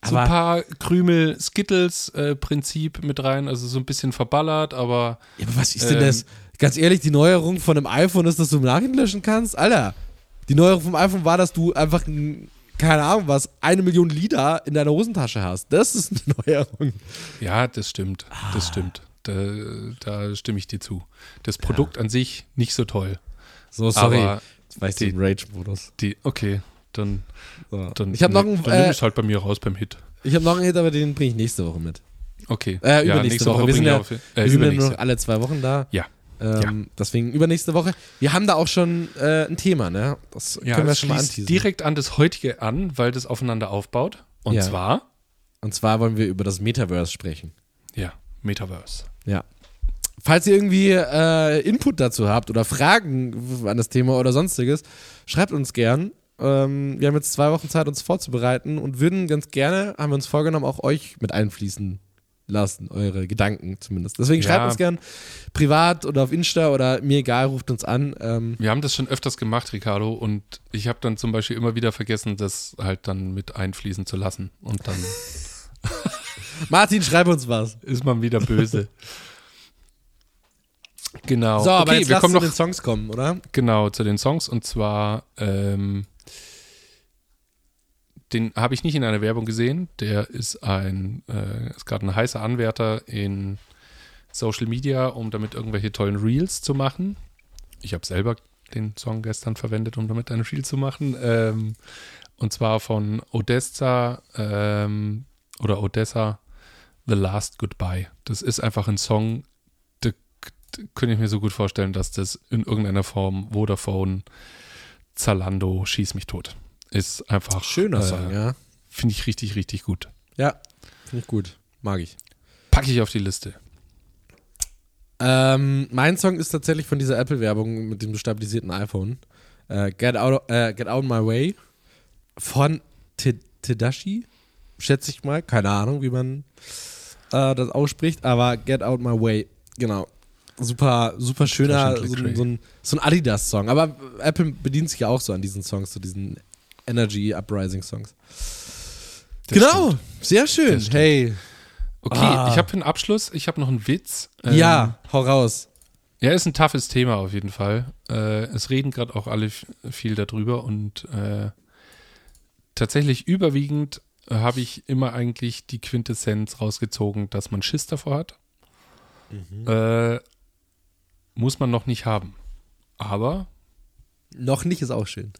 Speaker 3: So ein paar Krümel Skittles-Prinzip mit rein, also so ein bisschen verballert, aber
Speaker 2: ja, aber was ist denn
Speaker 3: ähm,
Speaker 2: das? Ganz ehrlich, die Neuerung von einem iPhone ist, dass du Nachrichten löschen kannst? Alter, die Neuerung vom iPhone war, dass du einfach, ein, keine Ahnung was, eine Million Lieder in deiner Hosentasche hast. Das ist eine Neuerung.
Speaker 3: ja, das stimmt,
Speaker 2: Ah.
Speaker 3: das stimmt. Da, da stimme ich dir zu. Das Produkt an sich nicht so toll.
Speaker 2: So, sorry.
Speaker 3: Aber
Speaker 2: Jetzt war ich
Speaker 3: die-
Speaker 2: im Rage-Modus.
Speaker 3: okay, dann,
Speaker 2: So.
Speaker 3: dann,
Speaker 2: Ich habe noch einen,
Speaker 3: dann
Speaker 2: äh,
Speaker 3: ich halt bei mir raus beim Hit.
Speaker 2: ich hab noch einen Hit, aber den bringe ich nächste Woche mit.
Speaker 3: Okay.
Speaker 2: Äh, übernächste Woche. Wir
Speaker 3: bring
Speaker 2: sind ja-
Speaker 3: auf, äh,
Speaker 2: Wir sind ja nur noch alle zwei Wochen da.
Speaker 3: Ja.
Speaker 2: Ähm, Deswegen übernächste Woche. Wir haben da auch schon äh, ein Thema, ne? Das
Speaker 3: Ja,
Speaker 2: können wir schon mal anteasen.
Speaker 3: direkt an das heutige an, weil das aufeinander aufbaut. Und
Speaker 2: Ja.
Speaker 3: zwar,
Speaker 2: Und zwar wollen wir über das Metaverse sprechen.
Speaker 3: ja, Metaverse.
Speaker 2: Ja. Falls ihr irgendwie äh, Input dazu habt oder Fragen an das Thema oder sonstiges, schreibt uns gern. Ähm, wir haben jetzt zwei Wochen Zeit, uns vorzubereiten und würden ganz gerne, haben wir uns vorgenommen, auch euch mit einfließen lassen, eure Gedanken zumindest. Deswegen
Speaker 3: Ja.
Speaker 2: schreibt uns gern privat oder auf Insta oder mir egal, ruft uns an. Ähm,
Speaker 3: Wir haben das schon öfters gemacht, Ricardo, und ich habe dann zum Beispiel immer wieder vergessen, das halt dann mit einfließen zu lassen. Und dann
Speaker 2: Martin, schreib uns was.
Speaker 3: ist man wieder böse. Genau.
Speaker 2: So, aber
Speaker 3: okay,
Speaker 2: jetzt
Speaker 3: wir kommen
Speaker 2: zu
Speaker 3: noch
Speaker 2: den Songs kommen, oder?
Speaker 3: genau zu den Songs und zwar ähm, den habe ich nicht in einer Werbung gesehen. Der ist ein äh, ist gerade ein heißer Anwärter in Social Media, um damit irgendwelche tollen Reels zu machen. Ich habe selber den Song gestern verwendet, um damit ein Reel zu machen. Ähm, und zwar von Odessa ähm, oder Odessa The Last Goodbye. Das ist einfach ein Song, da da könnte ich mir so gut vorstellen, dass das in irgendeiner Form Vodafone, Zalando, Schieß mich tot. Ist einfach.
Speaker 2: Schöner
Speaker 3: äh,
Speaker 2: Song, ja.
Speaker 3: Finde ich richtig, richtig gut.
Speaker 2: Ja, finde ich gut. Mag ich.
Speaker 3: Packe ich auf die Liste.
Speaker 2: Ähm, mein Song ist tatsächlich von dieser Apple-Werbung mit dem stabilisierten iPhone. Äh, Get, out, äh, Get Out My Way von Te- Tadashi, schätze ich mal. Keine Ahnung, wie man äh, das ausspricht, aber Get Out My Way, genau. Super, super schöner, so, so ein, so ein Adidas-Song. Aber Apple bedient sich ja auch so an diesen Songs, so diesen Energy Uprising Songs.
Speaker 3: Das
Speaker 2: genau,
Speaker 3: stimmt.
Speaker 2: sehr schön. Hey,
Speaker 3: Okay,
Speaker 2: Ah.
Speaker 3: ich habe für den Abschluss, ich habe noch einen Witz. Ähm,
Speaker 2: ja, hau raus.
Speaker 3: Ja, ist ein toughes Thema auf jeden Fall. Äh, es reden gerade auch alle viel darüber und äh, tatsächlich überwiegend äh, habe ich immer eigentlich die Quintessenz rausgezogen, dass man Schiss davor hat. Äh, muss man noch nicht haben. Aber
Speaker 2: Noch nicht ist auch schön.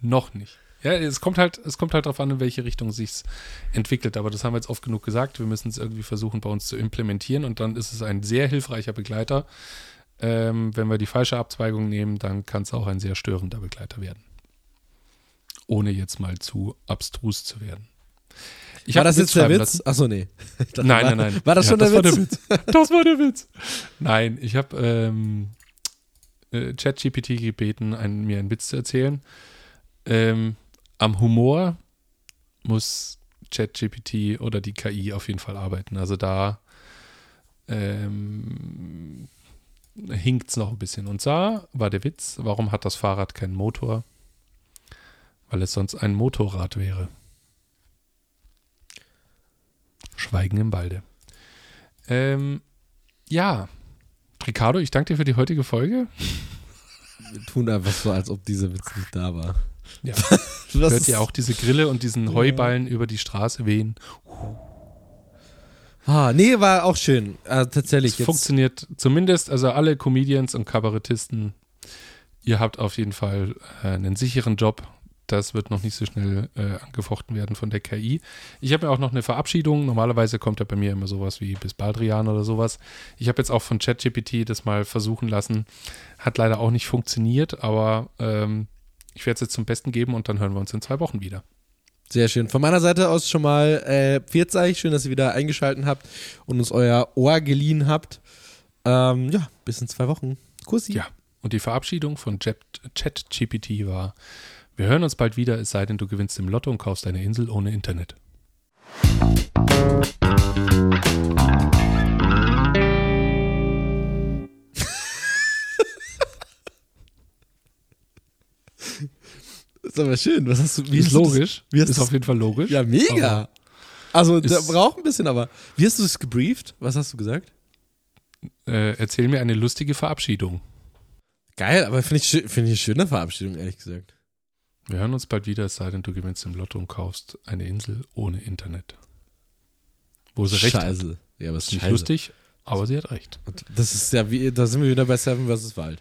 Speaker 3: noch nicht. Ja, es kommt halt, es kommt halt darauf an, in welche Richtung sich's entwickelt. Aber das haben wir jetzt oft genug gesagt. Wir müssen es irgendwie versuchen, bei uns zu implementieren. Und dann ist es ein sehr hilfreicher Begleiter. Ähm, wenn wir die falsche Abzweigung nehmen, dann kann es auch ein sehr störender Begleiter werden. Ohne jetzt mal zu abstrus zu werden. Ich
Speaker 2: war das jetzt der Witz? Achso, nee. Dachte,
Speaker 3: Nein, nein, nein.
Speaker 2: War das schon
Speaker 3: das
Speaker 2: der
Speaker 3: war
Speaker 2: Witz?
Speaker 3: der Witz? Das war der Witz. Nein, ich habe ähm, äh, ChatGPT gebeten, einen, mir einen Witz zu erzählen. Ähm, am Humor muss ChatGPT oder die KI auf jeden Fall arbeiten. Also da ähm, hinkt es noch ein bisschen. Und da war der Witz, warum hat das Fahrrad keinen Motor? Weil es sonst ein Motorrad wäre. Schweigen im Walde. Ähm, ja, Ricardo, ich danke dir für die heutige Folge.
Speaker 2: Wir tun einfach so, als ob dieser Witz nicht da war.
Speaker 3: Ja.
Speaker 2: Was
Speaker 3: Hört ihr auch diese Grille und diesen Heuballen über die Straße wehen?
Speaker 2: Ah, nee, war auch schön. Also tatsächlich.
Speaker 3: Es
Speaker 2: Jetzt,
Speaker 3: funktioniert zumindest, also alle Comedians und Kabarettisten, ihr habt auf jeden Fall äh, einen sicheren Job. Das wird noch nicht so schnell äh, angefochten werden von der KI. Ich habe ja auch noch eine Verabschiedung. Normalerweise kommt ja bei mir immer sowas wie bis Baldrian oder sowas. Ich habe jetzt auch von ChatGPT das mal versuchen lassen. Hat leider auch nicht funktioniert, aber ähm, ich werde es jetzt zum Besten geben und dann hören wir uns in zwei Wochen wieder.
Speaker 2: Sehr schön. Von meiner Seite aus schon mal äh, Pfirzeich. Schön, dass ihr wieder eingeschaltet habt und uns euer Ohr geliehen habt. Ähm, ja, bis in zwei Wochen. Kussi.
Speaker 3: Ja, und die Verabschiedung von Chat- ChatGPT war, wir hören uns bald wieder, es sei denn, du gewinnst im Lotto und kaufst eine Insel ohne Internet.
Speaker 2: Ist aber schön. Was hast du, wie
Speaker 3: Ist
Speaker 2: du das-
Speaker 3: logisch,
Speaker 2: wie
Speaker 3: ist
Speaker 2: du
Speaker 3: auf jeden Fall logisch.
Speaker 2: Ja, mega.
Speaker 3: Aber
Speaker 2: Also,
Speaker 3: ist-
Speaker 2: braucht ein bisschen, aber. Wie hast du es gebrieft? Was hast du gesagt?
Speaker 3: Äh, erzähl mir eine lustige Verabschiedung.
Speaker 2: Geil, aber finde ich, find ich eine schöne Verabschiedung, ehrlich gesagt.
Speaker 3: Wir hören uns bald wieder, es sei denn, du gewinnst im Lotto und kaufst eine Insel ohne Internet. Wo sie recht hat.
Speaker 2: Scheiße. Ja, aber
Speaker 3: Ist nicht lustig, aber sie hat recht.
Speaker 2: Das ist ja wie, da sind wir wieder bei Seven vs. Wild.